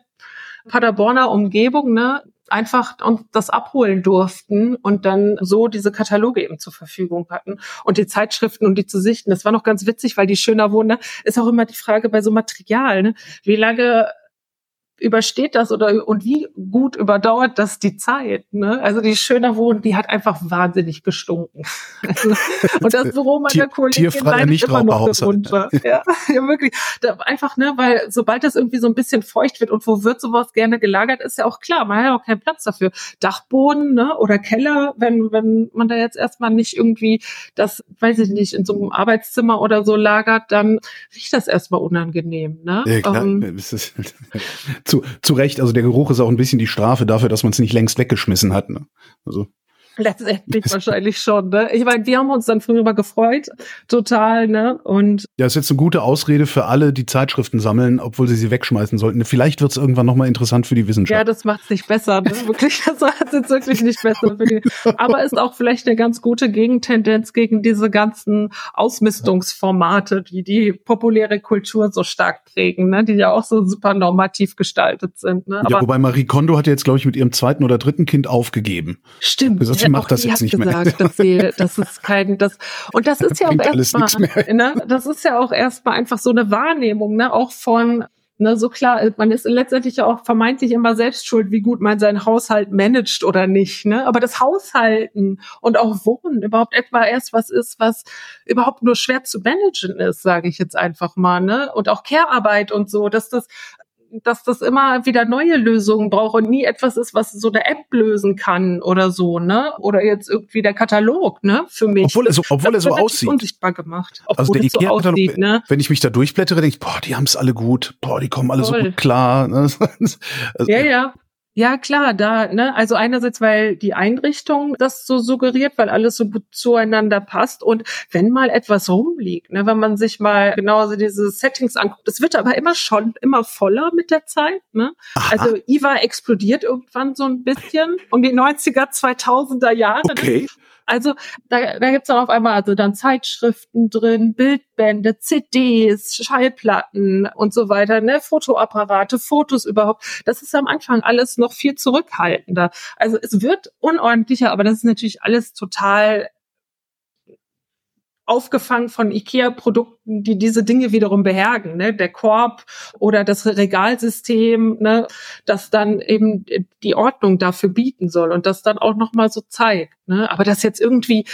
Paderborner Umgebung, ne, einfach das abholen durften und dann so diese Kataloge eben zur Verfügung hatten und die Zeitschriften und die zu sichten. Das war noch ganz witzig, weil die schöner wohnen, ne, ist auch immer die Frage bei so Material, ne, wie lange übersteht das oder und wie gut überdauert das die Zeit? Ne? Also die Schöner Wohnen, die hat einfach wahnsinnig gestunken. [LAUGHS] und das Büro meiner Kollegin leidet immer noch darunter. [LAUGHS] Ja, ja, wirklich. Da, einfach, ne, weil sobald das irgendwie so ein bisschen feucht wird und wo wird sowas gerne gelagert, ist ja auch klar, man hat ja auch keinen Platz dafür. Dachboden ne, oder Keller, wenn, wenn man da jetzt erstmal nicht irgendwie das, weiß ich nicht, in so einem Arbeitszimmer oder so lagert, dann riecht das erstmal unangenehm. Ne? Ja, klar. Ähm, [LAUGHS] zu, zu Recht, also der Geruch ist auch ein bisschen die Strafe dafür, dass man es nicht längst weggeschmissen hat. Ne? Also Letztendlich [LAUGHS] wahrscheinlich schon, ne? Ich meine, wir haben uns dann früher mal gefreut, total, ne? Und ja, ist jetzt eine gute Ausrede für alle, die Zeitschriften sammeln, obwohl sie sie wegschmeißen sollten. Vielleicht wird es irgendwann nochmal interessant für die Wissenschaft. Ja, das macht es nicht besser, ne? [LAUGHS] wirklich, das macht es jetzt wirklich nicht besser. Für die, aber ist auch vielleicht eine ganz gute Gegentendenz gegen diese ganzen Ausmistungsformate, die die populäre Kultur so stark prägen, ne? Die ja auch so super normativ gestaltet sind. Ne? Aber ja, wobei Marie Kondo hat jetzt, glaube ich, mit ihrem zweiten oder dritten Kind aufgegeben. Stimmt sie macht das jetzt nicht gesagt, mehr. Dass sie, [LAUGHS] das ist kein, das, und das ist ja auch erstmal, ne, das ist ja auch erstmal einfach so eine Wahrnehmung, ne, auch von, Ne, so klar, man ist letztendlich ja auch vermeintlich immer selbst schuld, wie gut man seinen Haushalt managt oder nicht. Ne? Aber das Haushalten und auch Wohnen überhaupt etwa erst was ist, was überhaupt nur schwer zu managen ist, sage ich jetzt einfach mal. Ne? Und auch Care-Arbeit und so, dass das dass das immer wieder neue Lösungen braucht und nie etwas ist, was so eine App lösen kann oder so, ne? Oder jetzt irgendwie der Katalog, ne? Für mich. Obwohl er so, obwohl das er so aussieht. unsichtbar gemacht. Also der Ikea so aussieht, ne? Wenn ich mich da durchblättere, denke ich, boah, die haben es alle gut, boah, die kommen alle Voll. so gut klar. Ne? [LAUGHS] Also, ja, ja. Ja, klar, da, ne, also einerseits, weil die Einrichtung das so suggeriert, weil alles so gut zueinander passt und wenn mal etwas rumliegt, ne, wenn man sich mal genau so diese Settings anguckt, es wird aber immer schon immer voller mit der Zeit, ne? Aha. Also IVA explodiert irgendwann so ein bisschen um die 90er, 2000er Jahre. Okay. Also da, da gibt's dann auf einmal also dann Zeitschriften drin, Bildbände, CDs, Schallplatten und so weiter, ne, Fotoapparate, Fotos überhaupt. Das ist am Anfang alles noch viel zurückhaltender. Also es wird unordentlicher, aber das ist natürlich alles total aufgefangen von IKEA-Produkten, die diese Dinge wiederum behergen, ne? der Korb oder das Regalsystem, ne? das dann eben die Ordnung dafür bieten soll und das dann auch nochmal so zeigt. Ne? Aber das jetzt irgendwie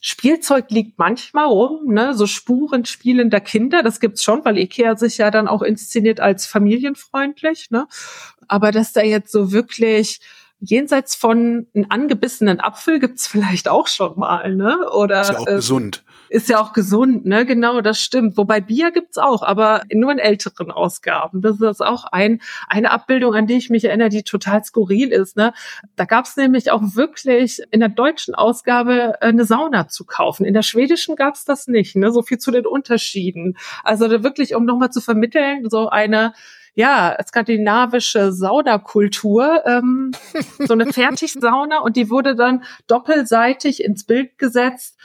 Spielzeug liegt manchmal rum, ne, so Spuren spielender Kinder, das gibt's schon, weil Ikea sich ja dann auch inszeniert als familienfreundlich, ne? Aber dass da jetzt so wirklich jenseits von einem angebissenen Apfel gibt's vielleicht auch schon mal, ne? Oder ist ja auch äh, gesund. Ist ja auch gesund, ne? Genau, das stimmt. Wobei Bier gibt's auch, aber nur in älteren Ausgaben. Das ist auch ein eine Abbildung, an die ich mich erinnere, die total skurril ist. Ne? Da gab's nämlich auch wirklich in der deutschen Ausgabe äh, eine Sauna zu kaufen. In der schwedischen gab's das nicht. Ne? So viel zu den Unterschieden. Also wirklich, um nochmal zu vermitteln, so eine ja, skandinavische Saunakultur, ähm, [LAUGHS] so eine Fertigsauna und die wurde dann doppelseitig ins Bild gesetzt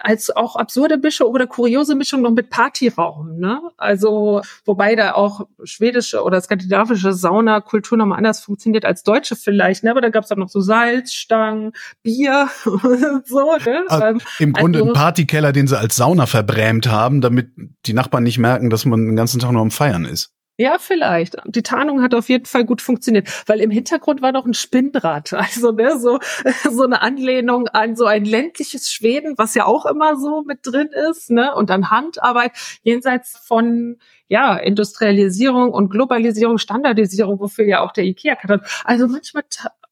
als auch absurde Mischung oder kuriose Mischung noch mit Partyraum. Ne? Also wobei da auch schwedische oder skandinavische Saunakultur nochmal anders funktioniert als deutsche vielleicht. Ne? Aber da gab es dann noch so Salzstangen, Bier und [LAUGHS] so. Ne? Also, Im Grunde also, ein Partykeller, den sie als Sauna verbrämt haben, damit die Nachbarn nicht merken, dass man den ganzen Tag nur am Feiern ist. Ja, vielleicht. Die Tarnung hat auf jeden Fall gut funktioniert, weil im Hintergrund war noch ein Spinnrad, [LAUGHS] also ne, so [LAUGHS] so eine Anlehnung an so ein ländliches Schweden, was ja auch immer so mit drin ist, ne, und dann Handarbeit jenseits von ja Industrialisierung und Globalisierung, Standardisierung, wofür ja auch der IKEA hat. Also manchmal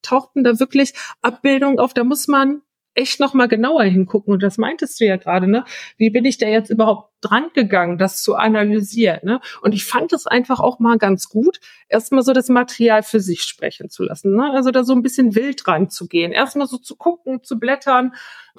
tauchten da wirklich Abbildungen auf, da muss man echt noch mal genauer hingucken. Und das meintest du ja gerade, ne? Wie bin ich da jetzt überhaupt dran gegangen, das zu analysieren? Ne? Und ich fand es einfach auch mal ganz gut, erstmal so das Material für sich sprechen zu lassen. Ne? Also da so ein bisschen wild ranzugehen. Erstmal so zu gucken, zu blättern.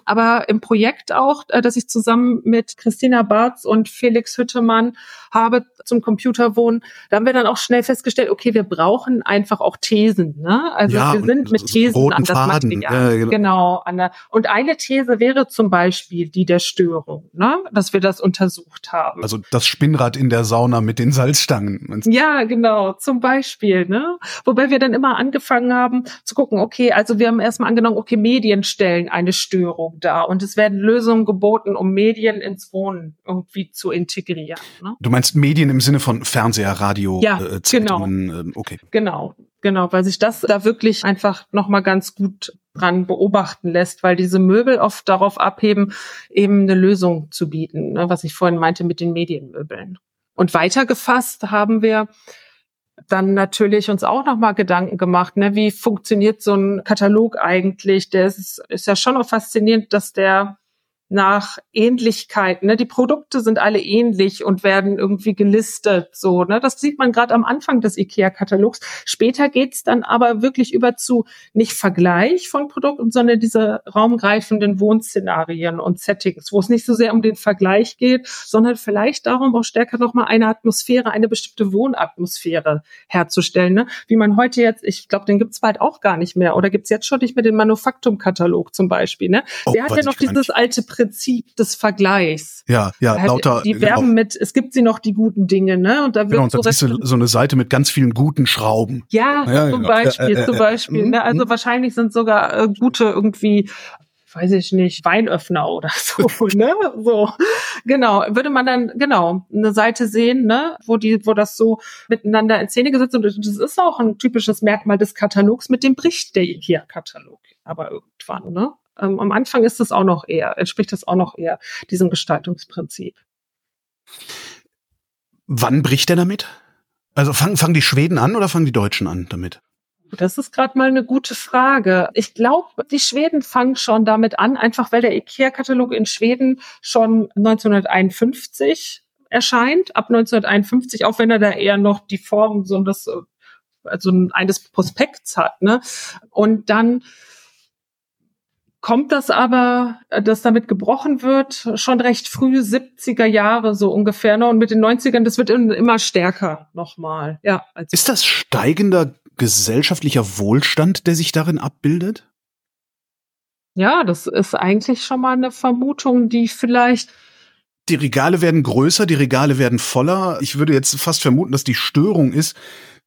Aber im Projekt auch, äh, dass ich zusammen mit Christina Barz und Felix Hüttemann habe zum Computerwohnen, da haben wir dann auch schnell festgestellt, okay, wir brauchen einfach auch Thesen. Ne? Also ja, wir sind mit Thesen an das Faden. Material. Ja, genau. genau an der, und eine These wäre zum Beispiel die der Störung, ne? dass wir das untersucht haben. Also das Spinnrad in der Sauna mit den Salzstangen. Ja, genau, zum Beispiel. Ne? Wobei wir dann immer angefangen haben zu gucken, okay, also wir haben erstmal angenommen, okay, Medien stellen eine Störung dar und es werden Lösungen geboten, um Medien ins Wohnen irgendwie zu integrieren. Ne? Du meinst Medien im Sinne von Fernseher, Radio, ja, äh, Zeitungen, genau. Äh, okay. Genau, genau, weil sich das da wirklich einfach nochmal ganz gut dran beobachten lässt, weil diese Möbel oft darauf abheben, eben eine Lösung zu bieten, ne, was ich vorhin meinte mit den Medienmöbeln. Und weitergefasst haben wir dann natürlich uns auch nochmal Gedanken gemacht, ne, wie funktioniert so ein Katalog eigentlich? Der ist, ist ja schon auch faszinierend, dass der nach Ähnlichkeit. Ne? Die Produkte sind alle ähnlich und werden irgendwie gelistet. So, ne? Das sieht man gerade am Anfang des IKEA-Katalogs. Später geht's dann aber wirklich über zu nicht Vergleich von Produkten, sondern diese raumgreifenden Wohnszenarien und Settings, wo es nicht so sehr um den Vergleich geht, sondern vielleicht darum, auch stärker nochmal eine Atmosphäre, eine bestimmte Wohnatmosphäre herzustellen. Ne? Wie man heute jetzt, ich glaube, den gibt's bald auch gar nicht mehr. Oder gibt's jetzt schon nicht mehr den Manufaktum-Katalog zum Beispiel. Ne? Oh, Der hat ja noch dieses alte Prinzip des Vergleichs. Ja, ja, halt, lauter. Die werben genau. mit, es gibt sie noch die guten Dinge, ne? Und da wird genau, und so, du so eine Seite mit ganz vielen guten Schrauben. Ja, ja zum genau. Beispiel, äh, äh, zum Beispiel. Äh, ne? Also wahrscheinlich sind sogar äh, gute irgendwie weiß ich nicht, Weinöffner oder [LAUGHS] so, ne? So. Genau. Würde man dann, genau, eine Seite sehen, ne, wo die, wo das so miteinander in Szene gesetzt wird. Und das ist auch ein typisches Merkmal des Katalogs, mit dem bricht der IKEA-Katalog. Aber irgendwann, ne? Ähm, am Anfang ist es auch noch eher, entspricht es auch noch eher diesem Gestaltungsprinzip. Wann bricht er damit? Also fangen, fangen die Schweden an oder fangen die Deutschen an damit? Das ist gerade mal eine gute Frage. Ich glaube, die Schweden fangen schon damit an, einfach weil der IKEA-Katalog in Schweden schon 1951 erscheint, ab 1951, auch wenn er da eher noch die Form so das, also eines Prospekts hat. Ne? Und dann kommt das aber, äh, dass damit gebrochen wird, schon recht früh, 70er Jahre so ungefähr. Ne? Und mit den 90ern, das wird immer stärker nochmal. Ja, Ist das steigender gesellschaftlicher Wohlstand, der sich darin abbildet? Ja, das ist eigentlich schon mal eine Vermutung, die vielleicht die Regale werden größer, die Regale werden voller. Ich würde jetzt fast vermuten, dass die Störung ist,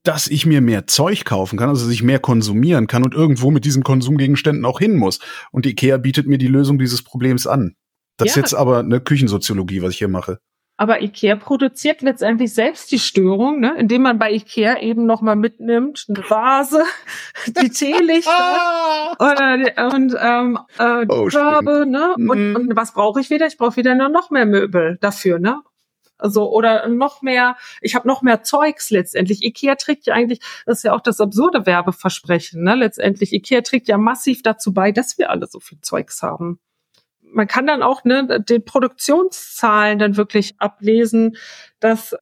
dass ich mir mehr Zeug kaufen kann, also dass ich mehr konsumieren kann und irgendwo mit diesen Konsumgegenständen auch hin muss. Und Ikea bietet mir die Lösung dieses Problems an. Das ja. ist jetzt aber eine Küchensoziologie, was ich hier mache. Aber Ikea produziert letztendlich selbst die Störung, ne? indem man bei Ikea eben nochmal mitnimmt, eine Vase, [LAUGHS] die Teelichter [LAUGHS] oder, und ähm, äh, oh, Körbe, ne? Und, mhm. und was brauche ich wieder? Ich brauche wieder noch mehr Möbel dafür, ne? Also oder noch mehr, ich habe noch mehr Zeugs letztendlich. Ikea trägt ja eigentlich, das ist ja auch das absurde Werbeversprechen, ne? Letztendlich, Ikea trägt ja massiv dazu bei, dass wir alle so viel Zeugs haben. Man kann dann auch ne, den Produktionszahlen dann wirklich ablesen, dass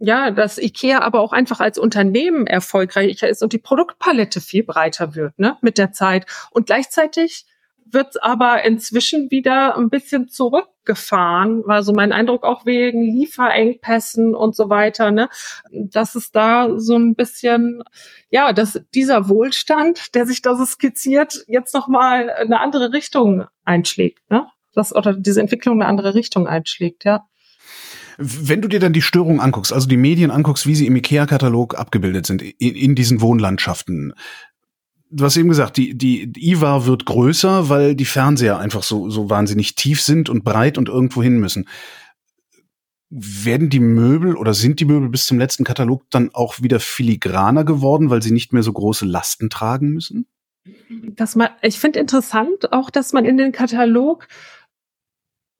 ja, dass IKEA aber auch einfach als Unternehmen erfolgreicher ist und die Produktpalette viel breiter wird, ne, mit der Zeit. Und gleichzeitig wird aber inzwischen wieder ein bisschen zurückgefahren, war so mein Eindruck auch wegen Lieferengpässen und so weiter, ne, dass es da so ein bisschen, ja, dass dieser Wohlstand, der sich da so skizziert, jetzt nochmal eine andere Richtung einschlägt, ne, das, oder diese Entwicklung eine andere Richtung einschlägt, ja. Wenn du dir dann die Störungen anguckst, also die Medien anguckst, wie sie im IKEA-Katalog abgebildet sind, in, in diesen Wohnlandschaften, du hast eben gesagt, die, die, die IWA wird größer, weil die Fernseher einfach so, so wahnsinnig tief sind und breit und irgendwo hin müssen. Werden die Möbel oder sind die Möbel bis zum letzten Katalog dann auch wieder filigraner geworden, weil sie nicht mehr so große Lasten tragen müssen? Dass man, ich finde interessant auch, dass man in den Katalog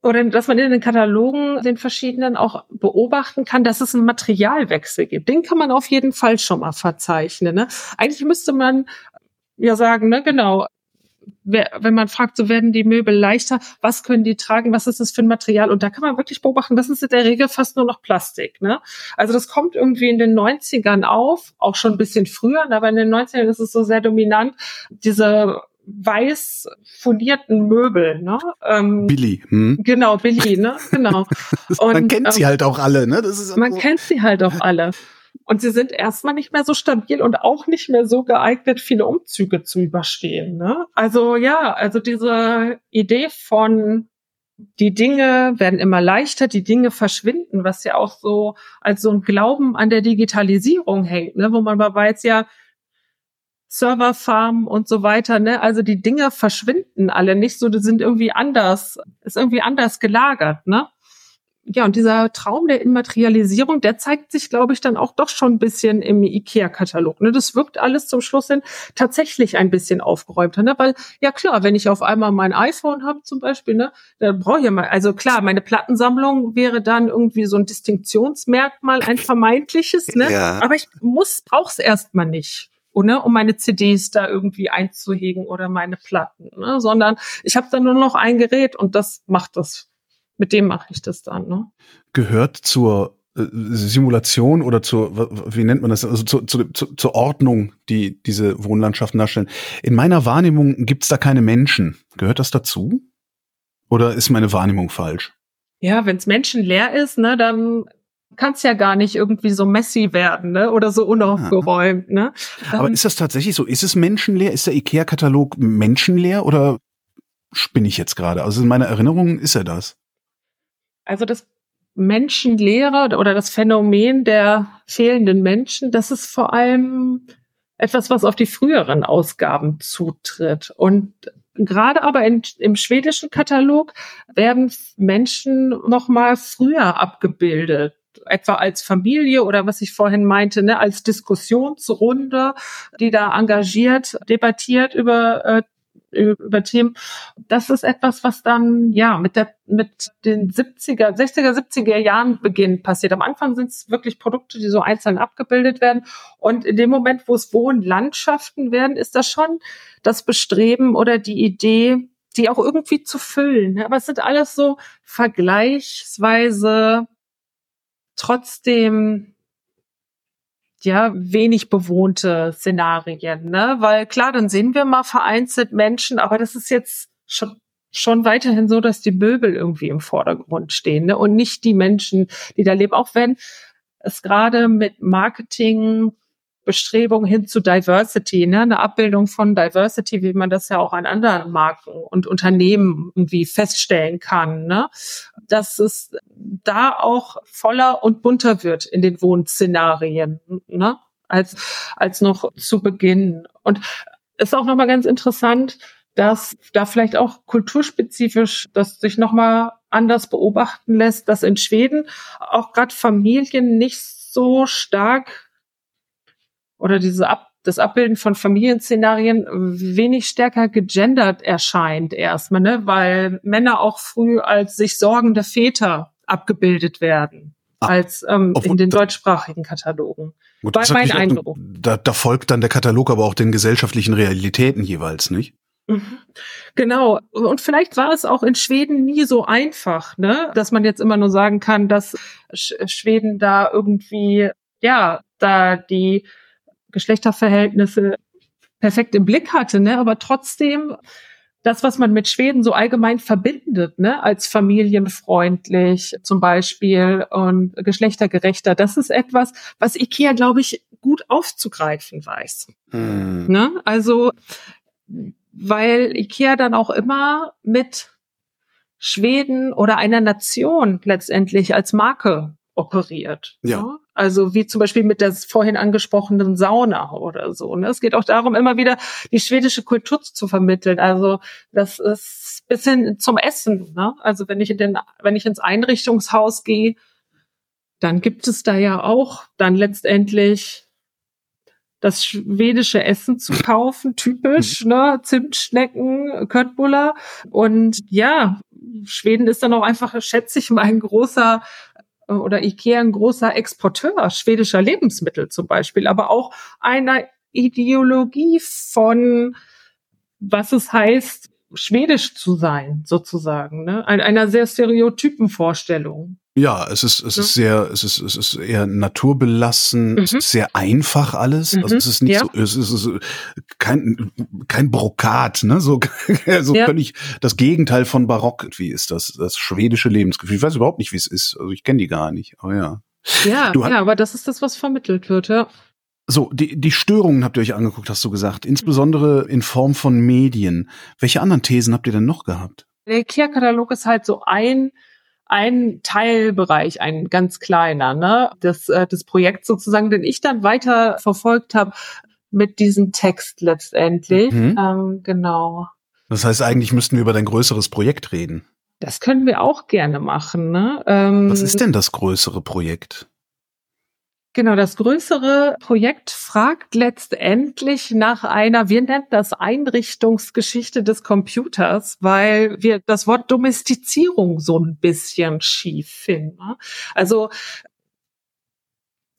oder dass man in den Katalogen den verschiedenen auch beobachten kann, dass es einen Materialwechsel gibt. Den kann man auf jeden Fall schon mal verzeichnen. Ne? Eigentlich müsste man ja sagen, ne, genau. Wenn man fragt, so werden die Möbel leichter, was können die tragen, was ist das für ein Material? Und da kann man wirklich beobachten, das ist in der Regel fast nur noch Plastik. Ne? Also das kommt irgendwie in den 90ern auf, auch schon ein bisschen früher, aber in den 90ern ist es so sehr dominant, diese weiß folierten Möbel, ne? Ähm, Billy. Hm? Genau, Billy, ne? Genau. [LAUGHS] Und, man kennt ähm, sie halt auch alle, ne? Das ist man so. kennt sie halt auch alle. Und sie sind erstmal nicht mehr so stabil und auch nicht mehr so geeignet, viele Umzüge zu überstehen. Ne? Also ja, also diese Idee von die Dinge werden immer leichter, die Dinge verschwinden, was ja auch so als so ein Glauben an der Digitalisierung hängt, ne? wo man mal weiß, ja, Serverfarmen und so weiter, ne? Also die Dinge verschwinden alle nicht so, die sind irgendwie anders, ist irgendwie anders gelagert, ne? Ja, und dieser Traum der Immaterialisierung, der zeigt sich, glaube ich, dann auch doch schon ein bisschen im IKEA-Katalog. Ne? Das wirkt alles zum Schluss hin tatsächlich ein bisschen aufgeräumter, ne? Weil, ja klar, wenn ich auf einmal mein iPhone habe zum Beispiel, ne, dann brauche ich ja mal, also klar, meine Plattensammlung wäre dann irgendwie so ein Distinktionsmerkmal, ein vermeintliches, ne? Ja. Aber ich muss, brauch's erstmal nicht. Ne, um meine CDs da irgendwie einzuhegen oder meine Platten, ne, sondern ich habe dann nur noch ein Gerät und das macht das mit dem mache ich das dann. Ne? Gehört zur äh, Simulation oder zur, wie nennt man das, also zur, zur, zur Ordnung, die diese Wohnlandschaften darstellen. In meiner Wahrnehmung gibt's da keine Menschen. Gehört das dazu? Oder ist meine Wahrnehmung falsch? Ja, wenn's menschenleer ist, ne, dann kann's ja gar nicht irgendwie so messy werden, ne? Oder so unaufgeräumt, ne? Aber ist das tatsächlich so? Ist es menschenleer? Ist der IKEA-Katalog menschenleer oder spinne ich jetzt gerade? Also in meiner Erinnerung ist er das. Also das Menschenlehre oder das Phänomen der fehlenden Menschen, das ist vor allem etwas, was auf die früheren Ausgaben zutritt. Und gerade aber in, im schwedischen Katalog werden Menschen noch mal früher abgebildet etwa als Familie oder was ich vorhin meinte, ne, als Diskussionsrunde, die da engagiert debattiert über äh, über Themen. Das ist etwas, was dann ja mit der mit den 70er, 60er, 70er Jahren beginnt passiert. Am Anfang sind es wirklich Produkte, die so einzeln abgebildet werden. Und in dem Moment, wo es Wohnlandschaften werden, ist das schon das Bestreben oder die Idee, die auch irgendwie zu füllen. Aber es sind alles so vergleichsweise trotzdem ja, wenig bewohnte Szenarien, ne? Weil klar, dann sehen wir mal vereinzelt Menschen, aber das ist jetzt schon schon weiterhin so, dass die Möbel irgendwie im Vordergrund stehen ne? und nicht die Menschen, die da leben. Auch wenn es gerade mit Marketing Bestrebung hin zu Diversity, ne? eine Abbildung von Diversity, wie man das ja auch an anderen Marken und Unternehmen irgendwie feststellen kann, ne? dass es da auch voller und bunter wird in den Wohnszenarien, ne? als, als noch zu Beginn. Und ist auch nochmal ganz interessant, dass da vielleicht auch kulturspezifisch das sich nochmal anders beobachten lässt, dass in Schweden auch gerade Familien nicht so stark oder diese Ab das Abbilden von Familienszenarien wenig stärker gegendert erscheint erstmal, ne? weil Männer auch früh als sich sorgende Väter abgebildet werden. Ah, als ähm, in den deutschsprachigen Katalogen. Gut, War mein Eindruck. Da, da folgt dann der Katalog aber auch den gesellschaftlichen Realitäten jeweils, nicht? Mhm. Genau. Und vielleicht war es auch in Schweden nie so einfach, ne, dass man jetzt immer nur sagen kann, dass Sch Schweden da irgendwie, ja, da die Geschlechterverhältnisse perfekt im Blick hatte, ne? aber trotzdem das, was man mit Schweden so allgemein verbindet, ne, als familienfreundlich zum Beispiel und geschlechtergerechter, das ist etwas, was IKEA, glaube ich, gut aufzugreifen weiß. Hm. Ne? Also, weil IKEA dann auch immer mit Schweden oder einer Nation letztendlich als Marke operiert. Ja. Ne? Also wie zum Beispiel mit der vorhin angesprochenen Sauna oder so. Ne? Es geht auch darum, immer wieder die schwedische Kultur zu vermitteln. Also das ist bis hin zum Essen. Ne? Also wenn ich in den, wenn ich ins Einrichtungshaus gehe, dann gibt es da ja auch dann letztendlich das schwedische Essen zu kaufen, typisch, mhm. ne, Zimtschnecken, Köttbullar. Und ja, Schweden ist dann auch einfach, schätze ich mal, ein großer oder Ikea ein großer Exporteur schwedischer Lebensmittel zum Beispiel, aber auch einer Ideologie von, was es heißt, schwedisch zu sein, sozusagen, ne? Ein, einer sehr stereotypen Vorstellung. Ja, es ist, es ja. ist sehr, es ist, es ist eher naturbelassen, mhm. es ist sehr einfach alles. Also mhm. Also es ist nicht ja. so, es ist kein, kein Brokat, ne? So, [LAUGHS] so ja. völlig das Gegenteil von Barock. Wie ist das? Das schwedische Lebensgefühl. Ich weiß überhaupt nicht, wie es ist. Also ich kenne die gar nicht. Aber ja. Ja, du ja, aber das ist das, was vermittelt wird, ja. So, die, die Störungen habt ihr euch angeguckt, hast du gesagt. Insbesondere in Form von Medien. Welche anderen Thesen habt ihr denn noch gehabt? Der IKEA-Katalog ist halt so ein ein Teilbereich, ein ganz kleiner, ne, des, äh, des Projekts sozusagen, den ich dann weiter verfolgt habe mit diesem Text letztendlich. Mhm. Ähm, genau. Das heißt, eigentlich müssten wir über dein größeres Projekt reden. Das können wir auch gerne machen. Ne? Ähm, Was ist denn das größere Projekt? Genau, das größere Projekt fragt letztendlich nach einer, wir nennen das Einrichtungsgeschichte des Computers, weil wir das Wort Domestizierung so ein bisschen schief finden. Also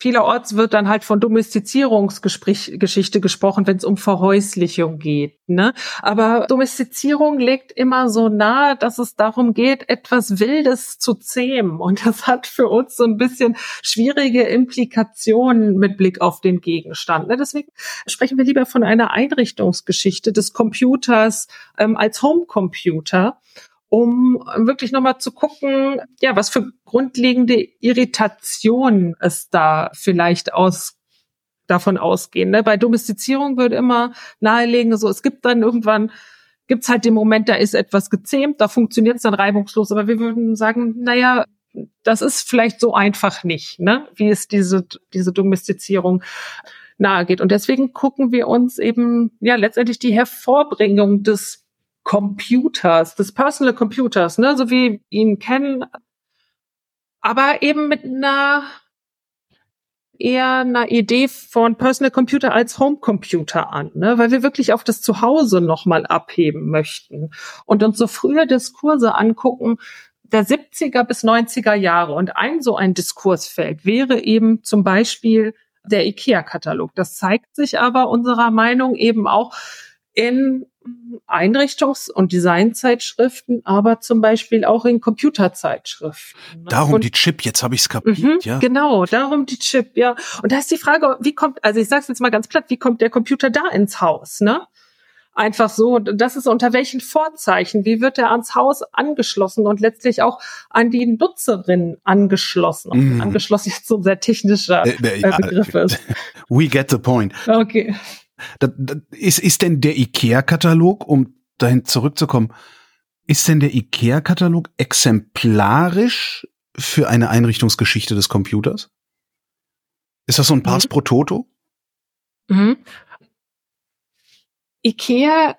Vielerorts wird dann halt von Domestizierungsgeschichte gesprochen, wenn es um Verhäuslichung geht. Ne? Aber Domestizierung legt immer so nahe, dass es darum geht, etwas Wildes zu zähmen. Und das hat für uns so ein bisschen schwierige Implikationen mit Blick auf den Gegenstand. Ne? Deswegen sprechen wir lieber von einer Einrichtungsgeschichte des Computers ähm, als Homecomputer um wirklich nochmal zu gucken, ja, was für grundlegende Irritationen es da vielleicht aus davon ausgehen. Ne? Bei Domestizierung würde immer nahelegen, so es gibt dann irgendwann gibt's halt den Moment, da ist etwas gezähmt, da funktioniert es dann reibungslos, aber wir würden sagen, naja, das ist vielleicht so einfach nicht, ne? wie es diese, diese Domestizierung nahe geht. Und deswegen gucken wir uns eben ja letztendlich die Hervorbringung des Computers, des Personal Computers, ne, so wie ihn kennen, aber eben mit einer eher einer Idee von Personal Computer als Home Computer an, ne? weil wir wirklich auf das Zuhause nochmal abheben möchten und uns so frühe Diskurse angucken, der 70er bis 90er Jahre. Und ein so ein Diskursfeld wäre eben zum Beispiel der IKEA-Katalog. Das zeigt sich aber unserer Meinung eben auch in Einrichtungs- und Designzeitschriften, aber zum Beispiel auch in Computerzeitschriften. Ne? Darum und, die Chip, jetzt habe ich es kapiert, mhm, ja. Genau, darum die Chip, ja. Und da ist die Frage, wie kommt, also ich sage jetzt mal ganz platt, wie kommt der Computer da ins Haus, ne? Einfach so, das ist unter welchen Vorzeichen, wie wird er ans Haus angeschlossen und letztlich auch an die Nutzerin angeschlossen. Mm. Angeschlossen [LAUGHS] jetzt so ein sehr technischer äh, äh, Begriff ist. [LAUGHS] We get the point. Okay. Das, das, ist, ist denn der IKEA-Katalog, um dahin zurückzukommen, ist denn der IKEA-Katalog exemplarisch für eine Einrichtungsgeschichte des Computers? Ist das so ein Pass mhm. pro Toto? Mhm. IKEA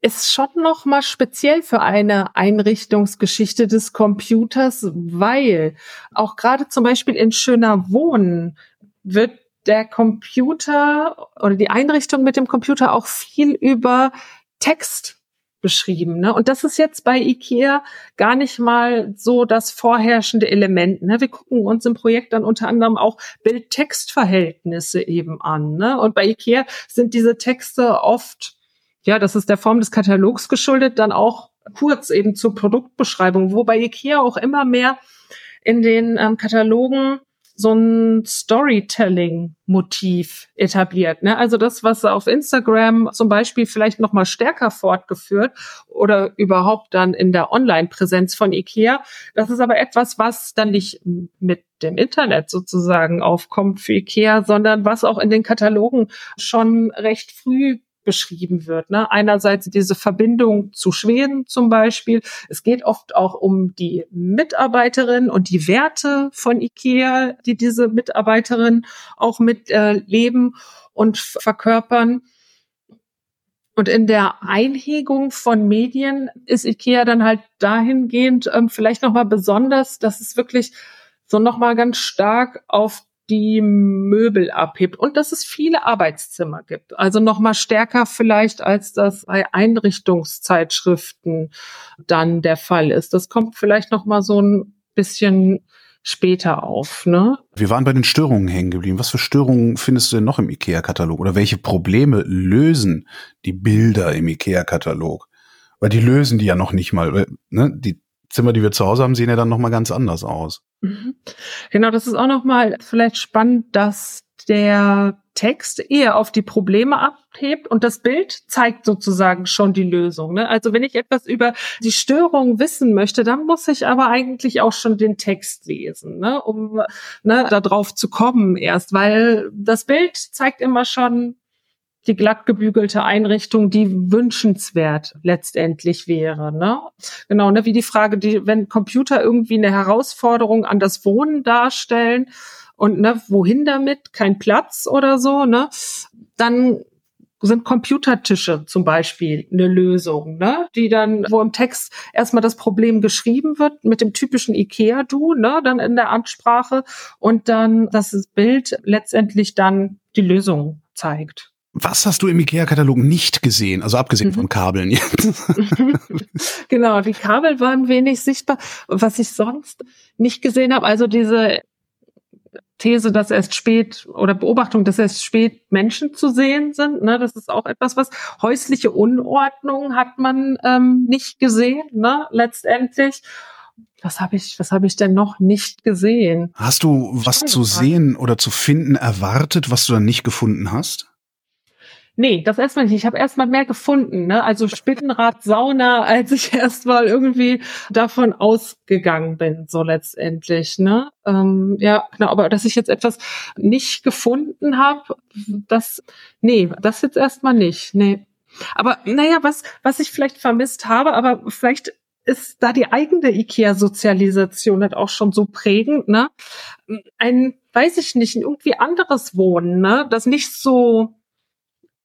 ist schon noch mal speziell für eine Einrichtungsgeschichte des Computers, weil auch gerade zum Beispiel in schöner Wohnen wird der Computer oder die Einrichtung mit dem Computer auch viel über Text beschrieben. Ne? Und das ist jetzt bei IKEA gar nicht mal so das vorherrschende Element. Ne? Wir gucken uns im Projekt dann unter anderem auch Bild-Text-Verhältnisse eben an. Ne? Und bei IKEA sind diese Texte oft, ja, das ist der Form des Katalogs geschuldet, dann auch kurz eben zur Produktbeschreibung, wobei IKEA auch immer mehr in den ähm, Katalogen so ein Storytelling-Motiv etabliert. Ne? Also das, was auf Instagram zum Beispiel vielleicht noch mal stärker fortgeführt oder überhaupt dann in der Online-Präsenz von IKEA. Das ist aber etwas, was dann nicht mit dem Internet sozusagen aufkommt für IKEA, sondern was auch in den Katalogen schon recht früh beschrieben wird. Ne? Einerseits diese Verbindung zu Schweden zum Beispiel. Es geht oft auch um die Mitarbeiterin und die Werte von IKEA, die diese Mitarbeiterin auch mit äh, und verkörpern. Und in der Einhegung von Medien ist IKEA dann halt dahingehend ähm, vielleicht nochmal besonders, dass es wirklich so nochmal ganz stark auf die Möbel abhebt und dass es viele Arbeitszimmer gibt. Also noch mal stärker vielleicht, als das bei Einrichtungszeitschriften dann der Fall ist. Das kommt vielleicht noch mal so ein bisschen später auf. Ne? Wir waren bei den Störungen hängen geblieben. Was für Störungen findest du denn noch im IKEA-Katalog? Oder welche Probleme lösen die Bilder im IKEA-Katalog? Weil die lösen die ja noch nicht mal. Ne? Die Zimmer, die wir zu Hause haben, sehen ja dann noch mal ganz anders aus. Mhm. Genau, das ist auch noch mal vielleicht spannend, dass der Text eher auf die Probleme abhebt und das Bild zeigt sozusagen schon die Lösung. Ne? Also wenn ich etwas über die Störung wissen möchte, dann muss ich aber eigentlich auch schon den Text lesen, ne? um ne, darauf zu kommen erst, weil das Bild zeigt immer schon die glatt gebügelte Einrichtung, die wünschenswert letztendlich wäre. Ne? Genau, ne, wie die Frage, die, wenn Computer irgendwie eine Herausforderung an das Wohnen darstellen und ne, wohin damit, kein Platz oder so, ne, dann sind Computertische zum Beispiel eine Lösung, ne? die dann, wo im Text erstmal das Problem geschrieben wird mit dem typischen IKEA-Du, ne? dann in der Ansprache und dann das Bild letztendlich dann die Lösung zeigt. Was hast du im IKEA-Katalog nicht gesehen? Also abgesehen mhm. von Kabeln jetzt. [LAUGHS] genau, die Kabel waren wenig sichtbar. Was ich sonst nicht gesehen habe, also diese These, dass erst spät oder Beobachtung, dass erst spät Menschen zu sehen sind. Ne, das ist auch etwas, was häusliche Unordnung hat man ähm, nicht gesehen, ne, letztendlich. Was habe ich, was habe ich denn noch nicht gesehen? Hast du was zu sehen oder zu finden erwartet, was du dann nicht gefunden hast? Nee, das erstmal nicht. Ich habe erstmal mehr gefunden, ne? Also Spinnenrad, Sauna, [LAUGHS] als ich erstmal irgendwie davon ausgegangen bin, so letztendlich, ne? Ähm, ja, genau, aber dass ich jetzt etwas nicht gefunden habe, das, nee, das jetzt erstmal nicht. Nee. Aber naja, was, was ich vielleicht vermisst habe, aber vielleicht ist da die eigene IKEA-Sozialisation halt auch schon so prägend, ne? Ein, weiß ich nicht, ein irgendwie anderes Wohnen, ne? Das nicht so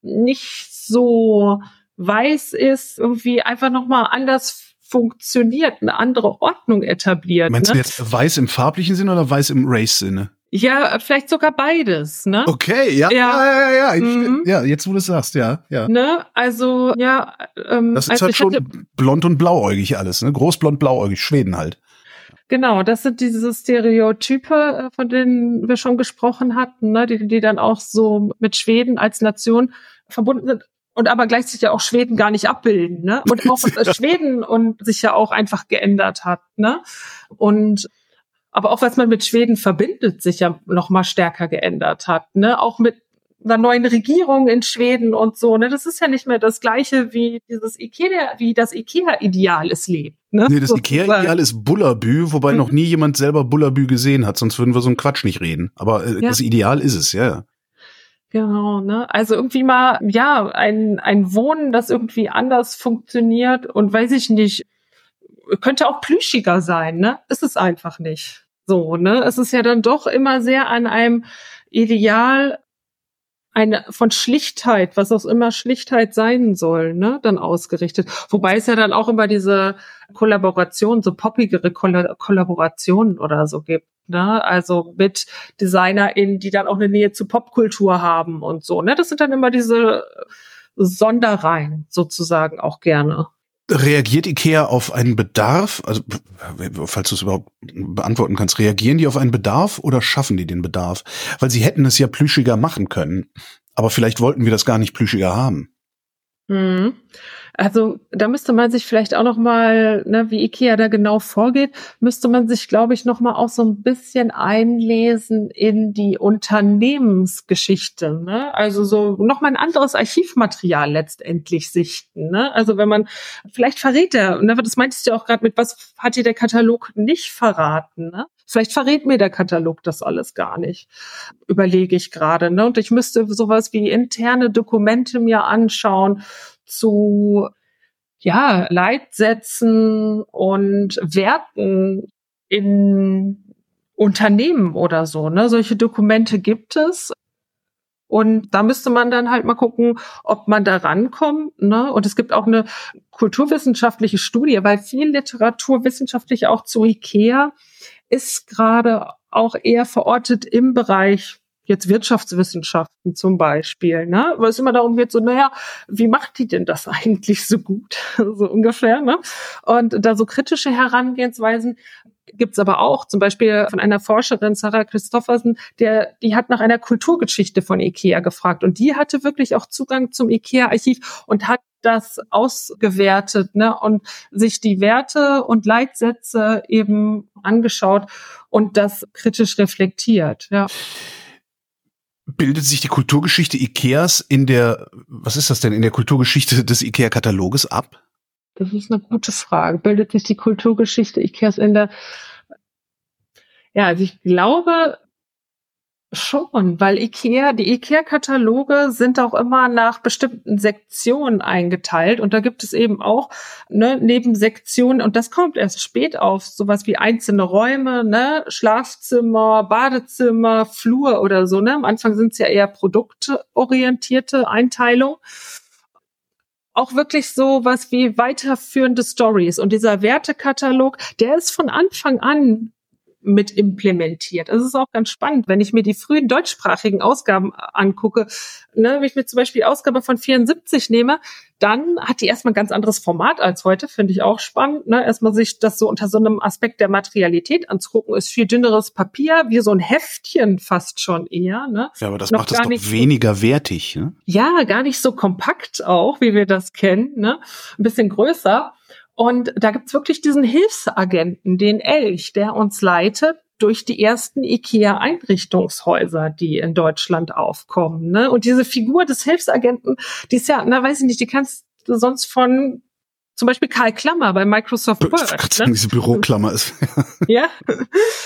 nicht so weiß ist, irgendwie einfach nochmal anders funktioniert, eine andere Ordnung etabliert. Meinst ne? du jetzt weiß im farblichen Sinne oder weiß im Race-Sinne? Ja, vielleicht sogar beides, ne? Okay, ja, ja, ja, ja, ja, mhm. ja jetzt wo du es sagst, ja, ja. Ne, also, ja, ähm, Das ist also halt schon blond und blauäugig alles, ne? Groß, blond, blauäugig, Schweden halt. Genau, das sind diese Stereotype, äh, von denen wir schon gesprochen hatten, ne, die, die dann auch so mit Schweden als Nation verbunden sind und aber gleichzeitig ja auch Schweden gar nicht abbilden, ne? Und auch [LAUGHS] ja. Schweden und sich ja auch einfach geändert hat, ne? Und aber auch was man mit Schweden verbindet, sich ja noch mal stärker geändert hat, ne? Auch mit einer neuen Regierung in Schweden und so, ne? Das ist ja nicht mehr das gleiche wie dieses Ikea, wie das Ikea-Ideal es lebt. Ne? Nee, das Ikea-Ideal ist Bullabü, wobei mhm. noch nie jemand selber Bullabü gesehen hat, sonst würden wir so einen Quatsch nicht reden. Aber äh, ja. das Ideal ist es, ja. Genau, ne? Also irgendwie mal, ja, ein, ein Wohnen, das irgendwie anders funktioniert und weiß ich nicht, könnte auch plüschiger sein, ne? Ist es einfach nicht. So, ne? Es ist ja dann doch immer sehr an einem Ideal eine von Schlichtheit, was auch immer Schlichtheit sein soll, ne, dann ausgerichtet. Wobei es ja dann auch immer diese Kollaboration, so poppigere Koll Kollaborationen oder so gibt, ne, also mit DesignerInnen, die dann auch eine Nähe zu Popkultur haben und so, ne, das sind dann immer diese Sonderreihen sozusagen auch gerne. Reagiert IKEA auf einen Bedarf? Also, falls du es überhaupt beantworten kannst, reagieren die auf einen Bedarf oder schaffen die den Bedarf? Weil sie hätten es ja plüschiger machen können. Aber vielleicht wollten wir das gar nicht plüschiger haben. Hm. Also da müsste man sich vielleicht auch noch mal, ne, wie Ikea da genau vorgeht, müsste man sich, glaube ich, noch mal auch so ein bisschen einlesen in die Unternehmensgeschichte. Ne? Also so noch mal ein anderes Archivmaterial letztendlich sichten. Ne? Also wenn man vielleicht verrät er, ne, das meintest du auch gerade mit, was hat dir der Katalog nicht verraten? Ne? Vielleicht verrät mir der Katalog das alles gar nicht, überlege ich gerade. Ne? Und ich müsste sowas wie interne Dokumente mir anschauen zu ja, Leitsätzen und Werten in Unternehmen oder so. Ne? Solche Dokumente gibt es. Und da müsste man dann halt mal gucken, ob man da rankommt. Ne? Und es gibt auch eine kulturwissenschaftliche Studie, weil viel Literatur wissenschaftlich auch zu IKEA ist gerade auch eher verortet im Bereich jetzt Wirtschaftswissenschaften zum Beispiel, ne? Weil es immer darum geht, so, naja, wie macht die denn das [LAUGHS] eigentlich so gut? so ungefähr, ne? Und da so kritische Herangehensweisen gibt's aber auch, zum Beispiel von einer Forscherin, Sarah Christoffersen, der, die hat nach einer Kulturgeschichte von IKEA gefragt und die hatte wirklich auch Zugang zum IKEA-Archiv und hat das ausgewertet ne, und sich die Werte und Leitsätze eben angeschaut und das kritisch reflektiert. Ja bildet sich die Kulturgeschichte Ikeas in der, was ist das denn, in der Kulturgeschichte des Ikea-Kataloges ab? Das ist eine gute Frage. Bildet sich die Kulturgeschichte Ikeas in der, ja, also ich glaube, Schon, weil IKEA, die IKEA-Kataloge sind auch immer nach bestimmten Sektionen eingeteilt und da gibt es eben auch ne, neben Sektionen und das kommt erst spät auf, sowas wie einzelne Räume, ne, Schlafzimmer, Badezimmer, Flur oder so. Ne? Am Anfang sind es ja eher produktorientierte Einteilung auch wirklich so was wie weiterführende Stories. Und dieser Wertekatalog, der ist von Anfang an mit implementiert. Also es ist auch ganz spannend, wenn ich mir die frühen deutschsprachigen Ausgaben angucke, ne, wenn ich mir zum Beispiel die Ausgabe von 74 nehme, dann hat die erstmal ein ganz anderes Format als heute, finde ich auch spannend. Ne? Erstmal sich das so unter so einem Aspekt der Materialität anzugucken, ist viel dünneres Papier, wie so ein Heftchen fast schon eher. Ne? Ja, aber das Noch macht es doch weniger wertig. Ne? Ja, gar nicht so kompakt auch, wie wir das kennen. Ne? Ein bisschen größer. Und da gibt's wirklich diesen Hilfsagenten, den Elch, der uns leitet durch die ersten IKEA-Einrichtungshäuser, die in Deutschland aufkommen. Ne? Und diese Figur des Hilfsagenten, die ist ja, na weiß ich nicht, die kannst du sonst von zum Beispiel Karl Klammer bei Microsoft Word. Ich sagen, ne? diese Büroklammer ist. [LAUGHS] ja,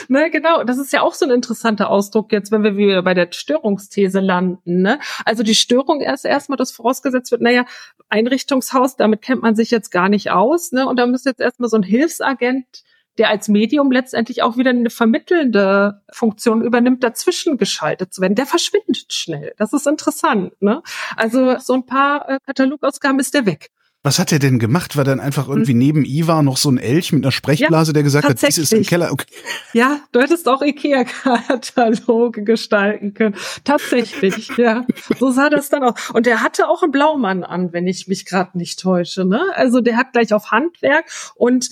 ne, genau. Das ist ja auch so ein interessanter Ausdruck jetzt, wenn wir wieder bei der Störungsthese landen. Ne? Also die Störung erst erstmal, das vorausgesetzt wird, naja, Einrichtungshaus, damit kennt man sich jetzt gar nicht aus. Ne? Und da müsste jetzt erstmal so ein Hilfsagent der als Medium letztendlich auch wieder eine vermittelnde Funktion übernimmt, dazwischen geschaltet zu werden. Der verschwindet schnell. Das ist interessant. Ne? Also so ein paar äh, Katalogausgaben ist der weg. Was hat er denn gemacht? War dann einfach irgendwie hm. neben Iva noch so ein Elch mit einer Sprechblase, ja, der gesagt hat, dies ist im Keller? Okay. Ja, du hättest auch Ikea-Kataloge gestalten können. Tatsächlich, ja. So sah das dann aus. Und der hatte auch einen Blaumann an, wenn ich mich gerade nicht täusche. Ne? Also der hat gleich auf Handwerk und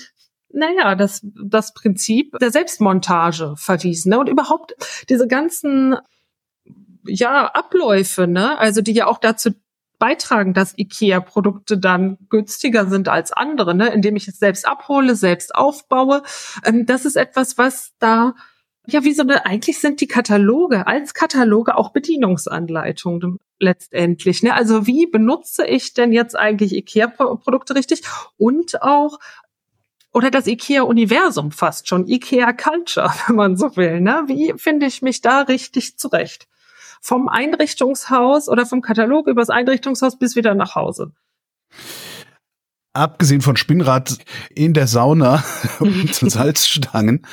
naja, das, das Prinzip der Selbstmontage verwiesen. Ne? Und überhaupt diese ganzen ja, Abläufe, ne? Also die ja auch dazu beitragen, dass IKEA-Produkte dann günstiger sind als andere, ne? indem ich es selbst abhole, selbst aufbaue. Ähm, das ist etwas, was da ja, wie so eine, eigentlich sind die Kataloge als Kataloge auch Bedienungsanleitungen letztendlich. Ne? Also wie benutze ich denn jetzt eigentlich IKEA-Produkte richtig und auch oder das IKEA-Universum fast schon, IKEA-Culture, [LAUGHS] wenn man so will. Ne? Wie finde ich mich da richtig zurecht? Vom Einrichtungshaus oder vom Katalog übers Einrichtungshaus bis wieder nach Hause. Abgesehen von Spinnrad in der Sauna [LAUGHS] und [LAUGHS] Salzstangen,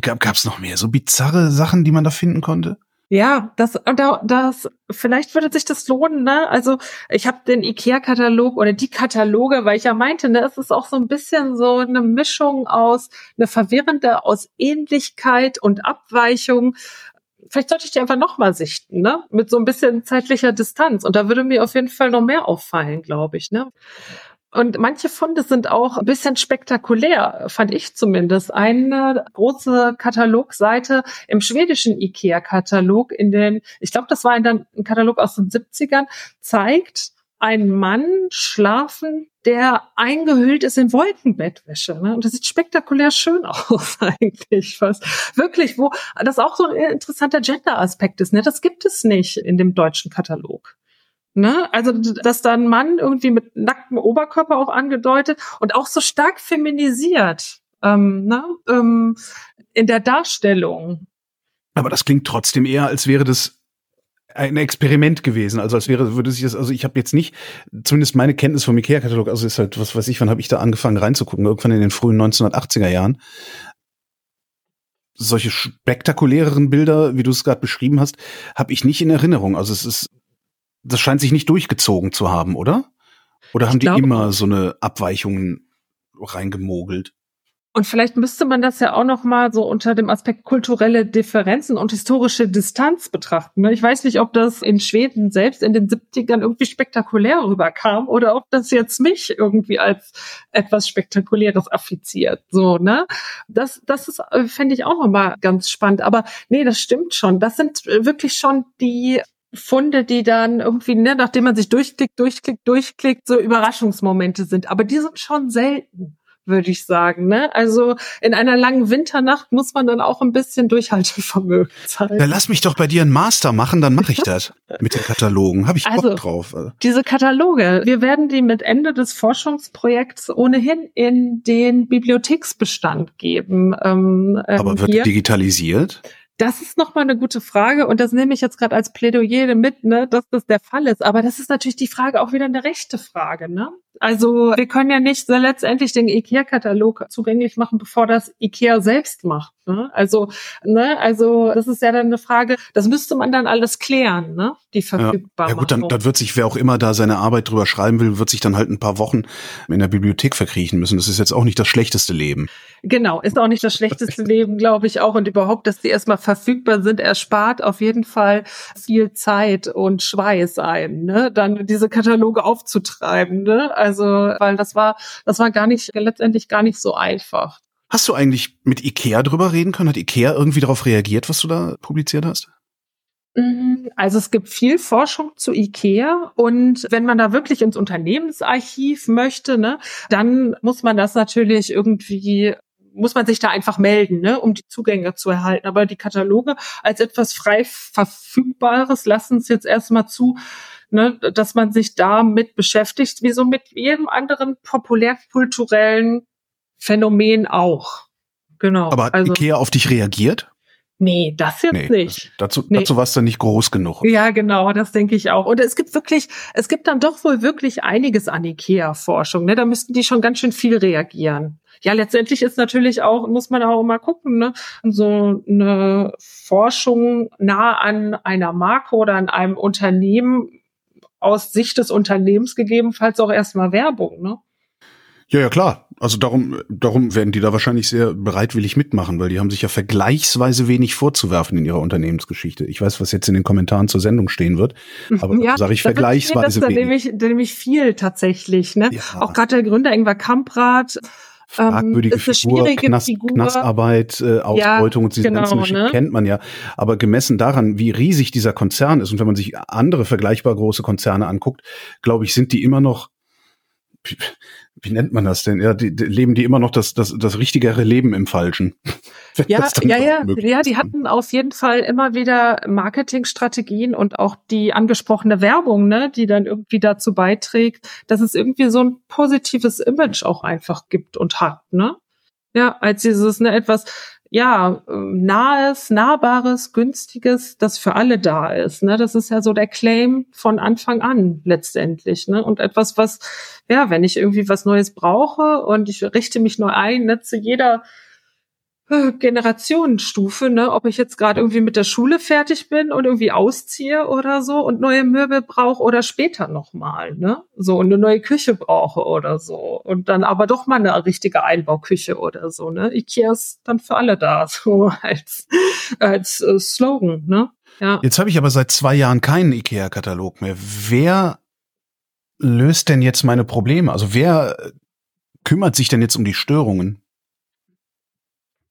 gab es noch mehr so bizarre Sachen, die man da finden konnte? Ja, das, das, vielleicht würde sich das lohnen, ne? Also ich habe den IKEA-Katalog oder die Kataloge, weil ich ja meinte, ne, es ist auch so ein bisschen so eine Mischung aus, eine verwirrende aus Ähnlichkeit und Abweichung vielleicht sollte ich die einfach nochmal sichten, ne? Mit so ein bisschen zeitlicher Distanz. Und da würde mir auf jeden Fall noch mehr auffallen, glaube ich, ne? Und manche Funde sind auch ein bisschen spektakulär, fand ich zumindest. Eine große Katalogseite im schwedischen IKEA-Katalog in den, ich glaube, das war ein, ein Katalog aus den 70ern, zeigt ein Mann schlafen, der eingehüllt ist in Wolkenbettwäsche. Ne? Und das sieht spektakulär schön [LAUGHS] aus eigentlich fast. Wirklich, wo das auch so ein interessanter Gender-Aspekt ist. Ne? Das gibt es nicht in dem deutschen Katalog. Ne? Also, dass da ein Mann irgendwie mit nacktem Oberkörper auch angedeutet und auch so stark feminisiert ähm, ne? ähm, in der Darstellung. Aber das klingt trotzdem eher, als wäre das ein Experiment gewesen. Also als wäre, würde sich das, also ich habe jetzt nicht, zumindest meine Kenntnis vom IKEA-Katalog, also ist halt, was weiß ich, wann habe ich da angefangen reinzugucken? Irgendwann in den frühen 1980er Jahren. Solche spektakuläreren Bilder, wie du es gerade beschrieben hast, habe ich nicht in Erinnerung. Also es ist, das scheint sich nicht durchgezogen zu haben, oder? Oder haben die immer so eine Abweichungen reingemogelt? Und vielleicht müsste man das ja auch noch mal so unter dem Aspekt kulturelle Differenzen und historische Distanz betrachten. Ne? Ich weiß nicht, ob das in Schweden selbst in den 70ern irgendwie spektakulär rüberkam oder ob das jetzt mich irgendwie als etwas Spektakuläres affiziert. So, ne? Das, das ist, äh, fände ich auch noch mal ganz spannend. Aber nee, das stimmt schon. Das sind wirklich schon die Funde, die dann irgendwie, ne, nachdem man sich durchklickt, durchklickt, durchklickt, so Überraschungsmomente sind. Aber die sind schon selten würde ich sagen. Ne? Also in einer langen Winternacht muss man dann auch ein bisschen Durchhaltevermögen [LAUGHS] zeigen. Ja, lass mich doch bei dir einen Master machen, dann mache ich das mit den Katalogen. Habe ich also, Bock drauf. Diese Kataloge, wir werden die mit Ende des Forschungsprojekts ohnehin in den Bibliotheksbestand geben. Ähm, ähm Aber wird hier. digitalisiert? Das ist nochmal eine gute Frage und das nehme ich jetzt gerade als Plädoyer mit, ne, dass das der Fall ist. Aber das ist natürlich die Frage auch wieder eine rechte Frage, ne? Also wir können ja nicht letztendlich den IKEA-Katalog zugänglich machen, bevor das IKEA selbst macht. Ne? Also, ne, also das ist ja dann eine Frage, das müsste man dann alles klären, ne? Die verfügbar. Ja, ja gut, dann, dann wird sich, wer auch immer da seine Arbeit drüber schreiben will, wird sich dann halt ein paar Wochen in der Bibliothek verkriechen müssen. Das ist jetzt auch nicht das schlechteste Leben. Genau, ist auch nicht das schlechteste [LAUGHS] Leben, glaube ich auch. Und überhaupt, dass die erstmal verfügbar sind, erspart auf jeden Fall viel Zeit und Schweiß ein, ne? Dann diese Kataloge aufzutreiben, ne? Also, weil das war, das war gar nicht, letztendlich gar nicht so einfach. Hast du eigentlich mit Ikea drüber reden können? Hat Ikea irgendwie darauf reagiert, was du da publiziert hast? Mhm. Also es gibt viel Forschung zu IKEA und wenn man da wirklich ins Unternehmensarchiv möchte, ne, dann muss man das natürlich irgendwie muss man sich da einfach melden, ne, um die Zugänge zu erhalten. Aber die Kataloge als etwas frei verfügbares lassen es jetzt erstmal zu, ne, dass man sich damit beschäftigt, wie so mit jedem anderen populärkulturellen Phänomen auch. Genau. Aber hat also, Ikea auf dich reagiert? Nee, das jetzt nee, nicht. dazu, nee. dazu warst du nicht groß genug. Ja, genau, das denke ich auch. Und es gibt wirklich, es gibt dann doch wohl wirklich einiges an IKEA-Forschung. Ne? Da müssten die schon ganz schön viel reagieren. Ja, letztendlich ist natürlich auch, muss man auch mal gucken, ne? so eine Forschung nah an einer Marke oder an einem Unternehmen aus Sicht des Unternehmens gegebenenfalls auch erstmal Werbung, ne? Ja, ja, klar. Also darum, darum werden die da wahrscheinlich sehr bereitwillig mitmachen, weil die haben sich ja vergleichsweise wenig vorzuwerfen in ihrer Unternehmensgeschichte. Ich weiß, was jetzt in den Kommentaren zur Sendung stehen wird, aber ja, sage ich vergleichsweise wenig. Nämlich, nämlich viel tatsächlich. Ne? Ja. Auch gerade der Gründer Ingvar Kamprad fragwürdige ähm, Figur, Knast, Figur. Knastarbeit, äh, Ausbeutung ja, und diese genau, ganzen Geschichten ne? kennt man ja. Aber gemessen daran, wie riesig dieser Konzern ist und wenn man sich andere vergleichbar große Konzerne anguckt, glaube ich, sind die immer noch wie nennt man das denn? Ja, die, die leben die immer noch das, das, das richtigere Leben im Falschen. [LAUGHS] Ja, ja, ja, ja, die hatten auf jeden Fall immer wieder Marketingstrategien und auch die angesprochene Werbung, ne, die dann irgendwie dazu beiträgt, dass es irgendwie so ein positives Image auch einfach gibt und hat, ne? Ja, als dieses, ne, etwas, ja, nahes, nahbares, günstiges, das für alle da ist. Ne? Das ist ja so der Claim von Anfang an letztendlich. Ne? Und etwas, was, ja, wenn ich irgendwie was Neues brauche und ich richte mich neu ein, ne, zu jeder Generationenstufe, ne, ob ich jetzt gerade irgendwie mit der Schule fertig bin und irgendwie ausziehe oder so und neue Möbel brauche oder später nochmal, ne, so und eine neue Küche brauche oder so und dann aber doch mal eine richtige Einbauküche oder so, ne. Ikea ist dann für alle da, [LAUGHS] so als als äh, Slogan, ne. Ja. Jetzt habe ich aber seit zwei Jahren keinen Ikea-Katalog mehr. Wer löst denn jetzt meine Probleme? Also wer kümmert sich denn jetzt um die Störungen?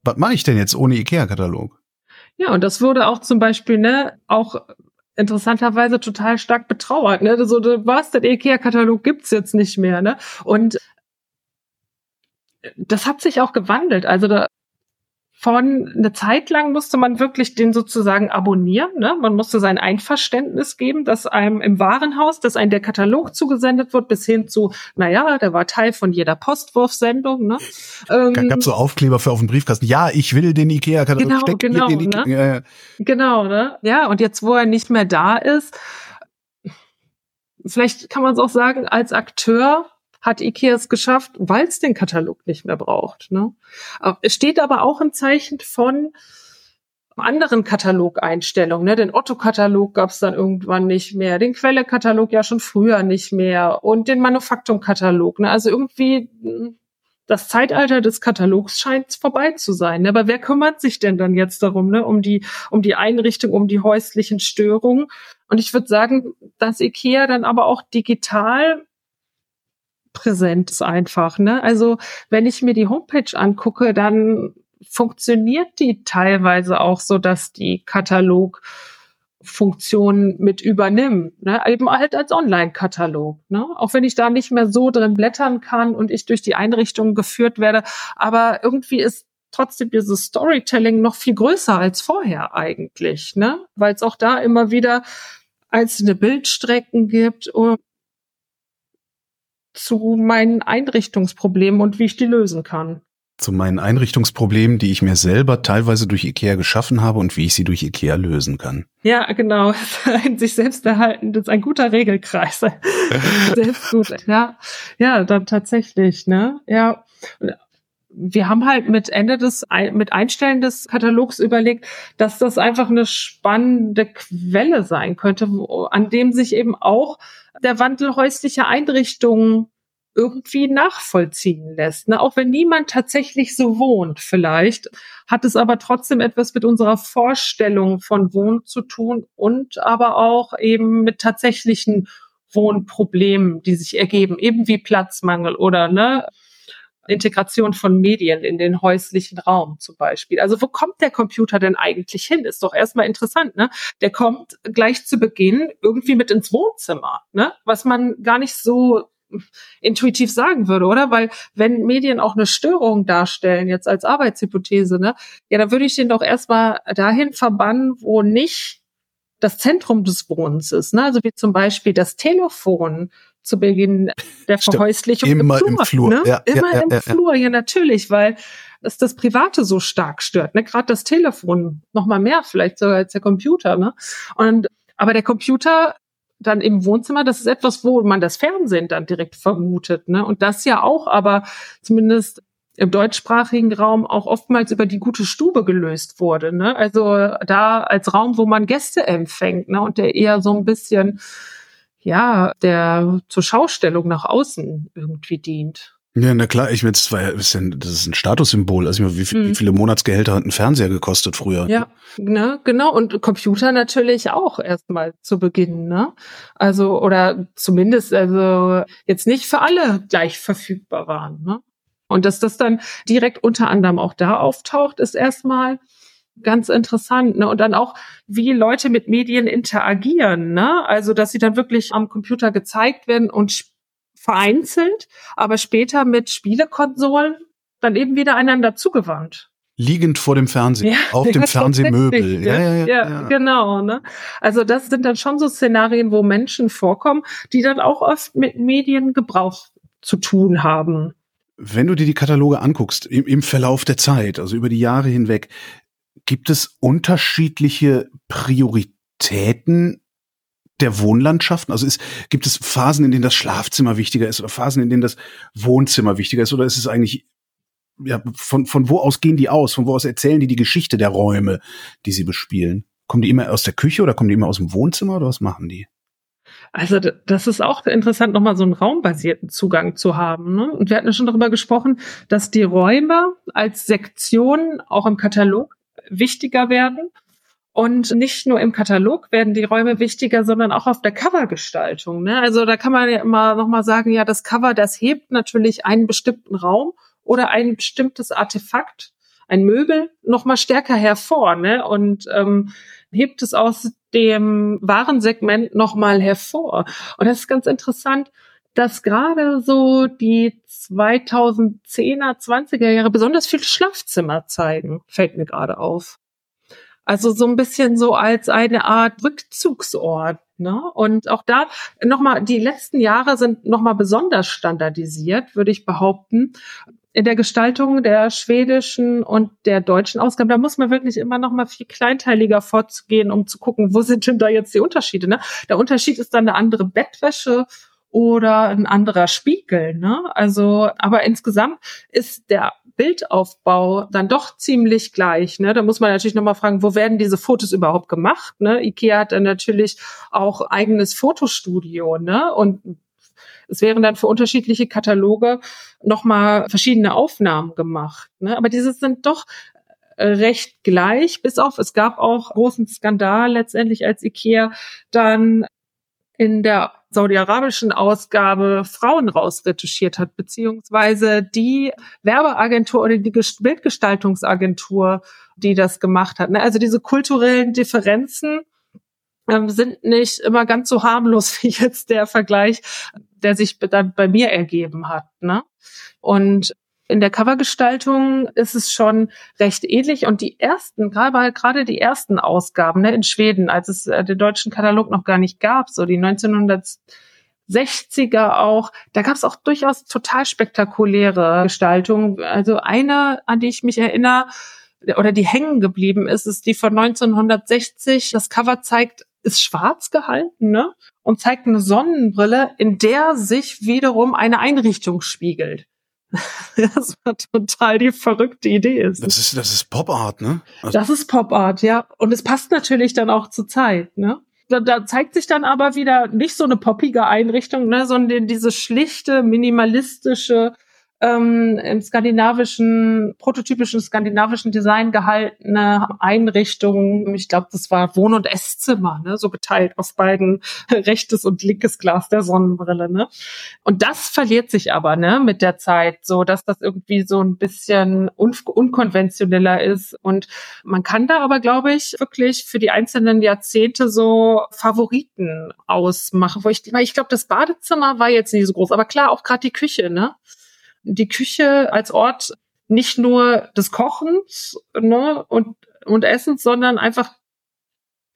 Was mache ich denn jetzt ohne IKEA-Katalog? Ja, und das wurde auch zum Beispiel, ne, auch interessanterweise total stark betrauert. Ne? So, was, der IKEA-Katalog gibt's jetzt nicht mehr. Ne? Und das hat sich auch gewandelt. Also da von eine Zeit lang musste man wirklich den sozusagen abonnieren. Ne? Man musste sein Einverständnis geben, dass einem im Warenhaus, dass einem der Katalog zugesendet wird, bis hin zu, naja, der war Teil von jeder Postwurfsendung. Ne? Ähm, Gab so Aufkleber für auf dem Briefkasten. Ja, ich will den Ikea-Katalog. Genau, Steck genau, ne? ja, genau, ne? Ja, und jetzt, wo er nicht mehr da ist, vielleicht kann man es auch sagen, als Akteur hat IKEA es geschafft, weil es den Katalog nicht mehr braucht. Ne? Es steht aber auch ein Zeichen von anderen Katalogeinstellungen. Ne? Den Otto-Katalog gab es dann irgendwann nicht mehr, den Quelle-Katalog ja schon früher nicht mehr und den Manufaktum-Katalog. Ne? Also irgendwie hm, das Zeitalter des Katalogs scheint vorbei zu sein. Ne? Aber wer kümmert sich denn dann jetzt darum, ne? um die um die Einrichtung, um die häuslichen Störungen? Und ich würde sagen, dass IKEA dann aber auch digital präsent ist einfach. Ne? Also wenn ich mir die Homepage angucke, dann funktioniert die teilweise auch so, dass die Katalog Funktion mit übernimmt, ne? eben halt als Online-Katalog. Ne? Auch wenn ich da nicht mehr so drin blättern kann und ich durch die Einrichtungen geführt werde, aber irgendwie ist trotzdem dieses Storytelling noch viel größer als vorher eigentlich, ne? weil es auch da immer wieder einzelne Bildstrecken gibt zu meinen Einrichtungsproblemen und wie ich die lösen kann. Zu meinen Einrichtungsproblemen, die ich mir selber teilweise durch IKEA geschaffen habe und wie ich sie durch IKEA lösen kann. Ja, genau. [LAUGHS] Ein sich selbst erhalten, das ist ein guter Regelkreis. [LAUGHS] selbst gut, ja. Ja, dann tatsächlich, ne? Ja wir haben halt mit Ende des, mit Einstellen des Katalogs überlegt, dass das einfach eine spannende Quelle sein könnte, wo, an dem sich eben auch der Wandel häuslicher Einrichtungen irgendwie nachvollziehen lässt. Ne? Auch wenn niemand tatsächlich so wohnt, vielleicht, hat es aber trotzdem etwas mit unserer Vorstellung von Wohnen zu tun und aber auch eben mit tatsächlichen Wohnproblemen, die sich ergeben, eben wie Platzmangel oder ne, Integration von Medien in den häuslichen Raum zum Beispiel. Also wo kommt der Computer denn eigentlich hin? Ist doch erstmal interessant, ne? Der kommt gleich zu Beginn irgendwie mit ins Wohnzimmer, ne? Was man gar nicht so intuitiv sagen würde, oder? Weil wenn Medien auch eine Störung darstellen, jetzt als Arbeitshypothese, ne, ja, dann würde ich den doch erstmal dahin verbannen, wo nicht das Zentrum des Wohnens ist. Ne? Also wie zum Beispiel das Telefon zu Beginn der Verhäuslichung immer im Flur. Im Flur. Ne? Ja, immer ja, im ja, Flur, ja natürlich, weil es das Private so stark stört. Ne? Gerade das Telefon noch mal mehr vielleicht sogar als der Computer. Ne? Und aber der Computer dann im Wohnzimmer, das ist etwas, wo man das Fernsehen dann direkt vermutet. Ne? Und das ja auch, aber zumindest im deutschsprachigen Raum auch oftmals über die gute Stube gelöst wurde. Ne? Also da als Raum, wo man Gäste empfängt ne? und der eher so ein bisschen ja, der zur Schaustellung nach außen irgendwie dient. Ja, na klar, ich meine, das, war ja, das ist ein Statussymbol. Also wie, wie viele Monatsgehälter hat ein Fernseher gekostet früher? Ja, ne, genau. Und Computer natürlich auch erstmal zu Beginn, ne? Also, oder zumindest, also jetzt nicht für alle gleich verfügbar waren, ne? Und dass das dann direkt unter anderem auch da auftaucht, ist erstmal ganz interessant. Ne? Und dann auch, wie Leute mit Medien interagieren. Ne? Also, dass sie dann wirklich am Computer gezeigt werden und vereinzelt, aber später mit Spielekonsolen dann eben wieder einander zugewandt. Liegend vor dem Fernseher, ja, auf [LAUGHS] dem Fernsehmöbel. Ja, ja, ja, ja, ja, genau. Ne? Also das sind dann schon so Szenarien, wo Menschen vorkommen, die dann auch oft mit Mediengebrauch zu tun haben. Wenn du dir die Kataloge anguckst, im, im Verlauf der Zeit, also über die Jahre hinweg, Gibt es unterschiedliche Prioritäten der Wohnlandschaften? Also ist, gibt es Phasen, in denen das Schlafzimmer wichtiger ist oder Phasen, in denen das Wohnzimmer wichtiger ist? Oder ist es eigentlich, ja, von, von wo aus gehen die aus? Von wo aus erzählen die die Geschichte der Räume, die sie bespielen? Kommen die immer aus der Küche oder kommen die immer aus dem Wohnzimmer oder was machen die? Also das ist auch interessant, nochmal so einen raumbasierten Zugang zu haben. Ne? Und wir hatten ja schon darüber gesprochen, dass die Räume als Sektion auch im Katalog wichtiger werden. Und nicht nur im Katalog werden die Räume wichtiger, sondern auch auf der Covergestaltung. Ne? Also da kann man ja immer nochmal sagen, ja, das Cover, das hebt natürlich einen bestimmten Raum oder ein bestimmtes Artefakt, ein Möbel, nochmal stärker hervor ne? und ähm, hebt es aus dem Warensegment nochmal hervor. Und das ist ganz interessant, dass gerade so die 2010er, 20er Jahre besonders viel Schlafzimmer zeigen, fällt mir gerade auf. Also so ein bisschen so als eine Art Rückzugsort. Ne? Und auch da nochmal, die letzten Jahre sind nochmal besonders standardisiert, würde ich behaupten. In der Gestaltung der schwedischen und der deutschen Ausgabe, da muss man wirklich immer noch mal viel kleinteiliger vorzugehen, um zu gucken, wo sind denn da jetzt die Unterschiede. Ne? Der Unterschied ist dann eine andere Bettwäsche oder ein anderer Spiegel. Ne? Also, aber insgesamt ist der Bildaufbau dann doch ziemlich gleich. Ne? Da muss man natürlich nochmal fragen, wo werden diese Fotos überhaupt gemacht? Ne? IKEA hat dann natürlich auch eigenes Fotostudio, ne? Und es wären dann für unterschiedliche Kataloge nochmal verschiedene Aufnahmen gemacht. Ne? Aber diese sind doch äh, recht gleich, bis auf, es gab auch großen Skandal letztendlich, als IKEA dann in der saudi-arabischen Ausgabe Frauen rausretuschiert hat, beziehungsweise die Werbeagentur oder die Bildgestaltungsagentur, die das gemacht hat. Ne? Also diese kulturellen Differenzen ähm, sind nicht immer ganz so harmlos [LAUGHS] wie jetzt der Vergleich, der sich dann bei mir ergeben hat. Ne? Und in der Covergestaltung ist es schon recht ähnlich und die ersten, gerade, gerade die ersten Ausgaben ne, in Schweden, als es äh, den deutschen Katalog noch gar nicht gab, so die 1960er auch, da gab es auch durchaus total spektakuläre Gestaltungen. Also eine, an die ich mich erinnere, oder die hängen geblieben ist, ist die von 1960. Das Cover zeigt, ist schwarz gehalten, ne? Und zeigt eine Sonnenbrille, in der sich wiederum eine Einrichtung spiegelt. [LAUGHS] das war total die verrückte Idee ist. Das ist, das ist Pop Art, ne? Also das ist Pop Art, ja. Und es passt natürlich dann auch zur Zeit, ne? Da, da zeigt sich dann aber wieder nicht so eine poppige Einrichtung, ne, sondern diese schlichte, minimalistische, ähm, im skandinavischen, prototypischen skandinavischen Design gehaltene Einrichtung. Ich glaube, das war Wohn- und Esszimmer, ne? so geteilt auf beiden [LAUGHS] rechtes und linkes Glas der Sonnenbrille. Ne? Und das verliert sich aber ne, mit der Zeit, so dass das irgendwie so ein bisschen un unkonventioneller ist. Und man kann da aber, glaube ich, wirklich für die einzelnen Jahrzehnte so Favoriten ausmachen. Wo ich, ich glaube, das Badezimmer war jetzt nicht so groß, aber klar, auch gerade die Küche, ne? Die Küche als Ort nicht nur des Kochens ne, und, und Essens, sondern einfach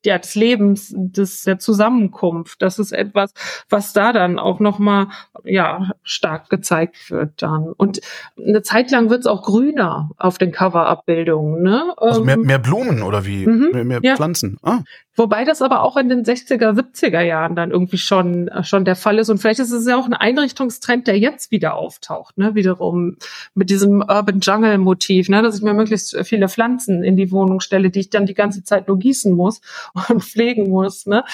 ja, des Lebens, des, der Zusammenkunft. Das ist etwas, was da dann auch nochmal, ja, stark gezeigt wird dann. Und eine Zeit lang wird es auch grüner auf den Cover-Abbildungen, ne? Also mehr, ähm, mehr Blumen oder wie? Mhm, mehr, mehr ja. Pflanzen. Ah. Wobei das aber auch in den 60er, 70er Jahren dann irgendwie schon, schon der Fall ist. Und vielleicht ist es ja auch ein Einrichtungstrend, der jetzt wieder auftaucht, ne? Wiederum mit diesem Urban Jungle Motiv, ne? Dass ich mir möglichst viele Pflanzen in die Wohnung stelle, die ich dann die ganze Zeit nur gießen muss [LAUGHS] und pflegen muss, ne?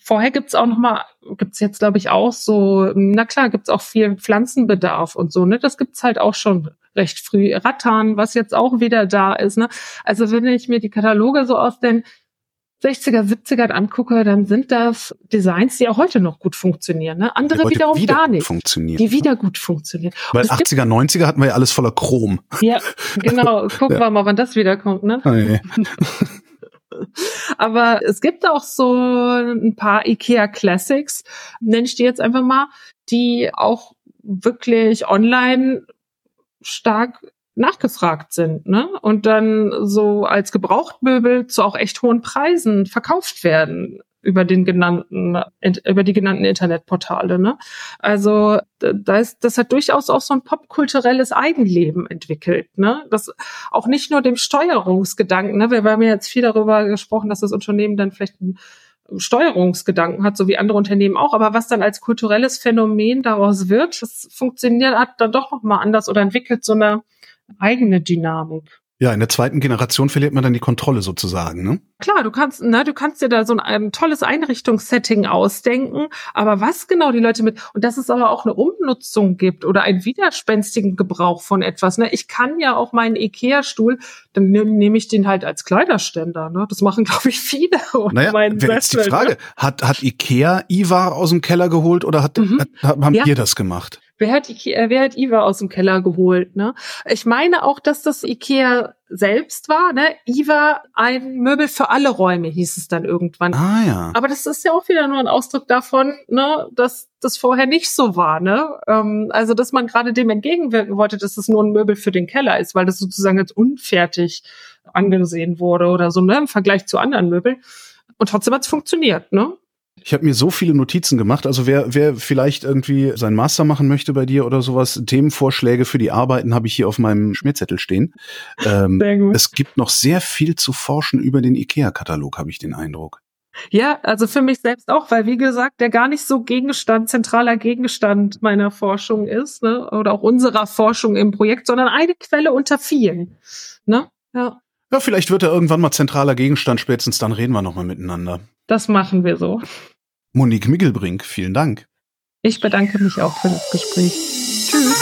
Vorher gibt's auch noch mal, gibt's jetzt glaube ich auch so, na klar, gibt's auch viel Pflanzenbedarf und so, ne? Das gibt's halt auch schon recht früh. Rattan, was jetzt auch wieder da ist, ne? Also wenn ich mir die Kataloge so aus den 60er, 70er angucke, dann sind das Designs, die auch heute noch gut funktionieren. Ne? Andere wiederum wieder gar nicht. Funktionieren. Die wieder gut funktionieren. Weil 80er, 90er hatten wir ja alles voller Chrom. Ja, genau. [LAUGHS] Gucken ja. wir mal, wann das wiederkommt. Ne? Okay. [LAUGHS] Aber es gibt auch so ein paar IKEA Classics, nenne ich die jetzt einfach mal, die auch wirklich online stark nachgefragt sind, ne? Und dann so als Gebrauchtmöbel zu auch echt hohen Preisen verkauft werden über den genannten, über die genannten Internetportale, ne? Also, da ist, das hat durchaus auch so ein popkulturelles Eigenleben entwickelt, ne? Das auch nicht nur dem Steuerungsgedanken, ne? Wir haben ja jetzt viel darüber gesprochen, dass das Unternehmen dann vielleicht ein Steuerungsgedanken hat, so wie andere Unternehmen auch, aber was dann als kulturelles Phänomen daraus wird, das funktioniert, hat dann doch noch mal anders oder entwickelt so eine eigene Dynamik. Ja, in der zweiten Generation verliert man dann die Kontrolle sozusagen, ne? Klar, du kannst, ne, du kannst dir da so ein, ein tolles Einrichtungssetting ausdenken, aber was genau die Leute mit, und dass es aber auch eine Umnutzung gibt oder einen widerspenstigen Gebrauch von etwas, ne? Ich kann ja auch meinen Ikea-Stuhl, dann nehme ich den halt als Kleiderständer, ne? Das machen, [LAUGHS] glaube ich, viele. Naja, wäre jetzt die Frage, ne? hat, hat Ikea Ivar aus dem Keller geholt oder hat, mhm. hat haben ja. ihr das gemacht? Wer hat, Ikea, wer hat Iva aus dem Keller geholt? Ne? Ich meine auch, dass das Ikea selbst war. Ne? Iva, ein Möbel für alle Räume, hieß es dann irgendwann. Ah ja. Aber das ist ja auch wieder nur ein Ausdruck davon, ne, dass das vorher nicht so war. Ne? Ähm, also, dass man gerade dem entgegenwirken wollte, dass es nur ein Möbel für den Keller ist, weil das sozusagen jetzt unfertig angesehen wurde oder so ne, im Vergleich zu anderen Möbeln. Und trotzdem hat es funktioniert. Ne? Ich habe mir so viele Notizen gemacht. Also wer, wer vielleicht irgendwie sein Master machen möchte bei dir oder sowas, Themenvorschläge für die Arbeiten habe ich hier auf meinem Schmierzettel stehen. Ähm, sehr gut. Es gibt noch sehr viel zu forschen über den IKEA-Katalog, habe ich den Eindruck. Ja, also für mich selbst auch, weil wie gesagt, der gar nicht so Gegenstand, zentraler Gegenstand meiner Forschung ist, ne, oder auch unserer Forschung im Projekt, sondern eine Quelle unter vielen. Ne? Ja. Ja, vielleicht wird er irgendwann mal zentraler Gegenstand, spätestens dann reden wir nochmal miteinander. Das machen wir so. Monique Miggelbrink, vielen Dank. Ich bedanke mich auch für das Gespräch. Tschüss.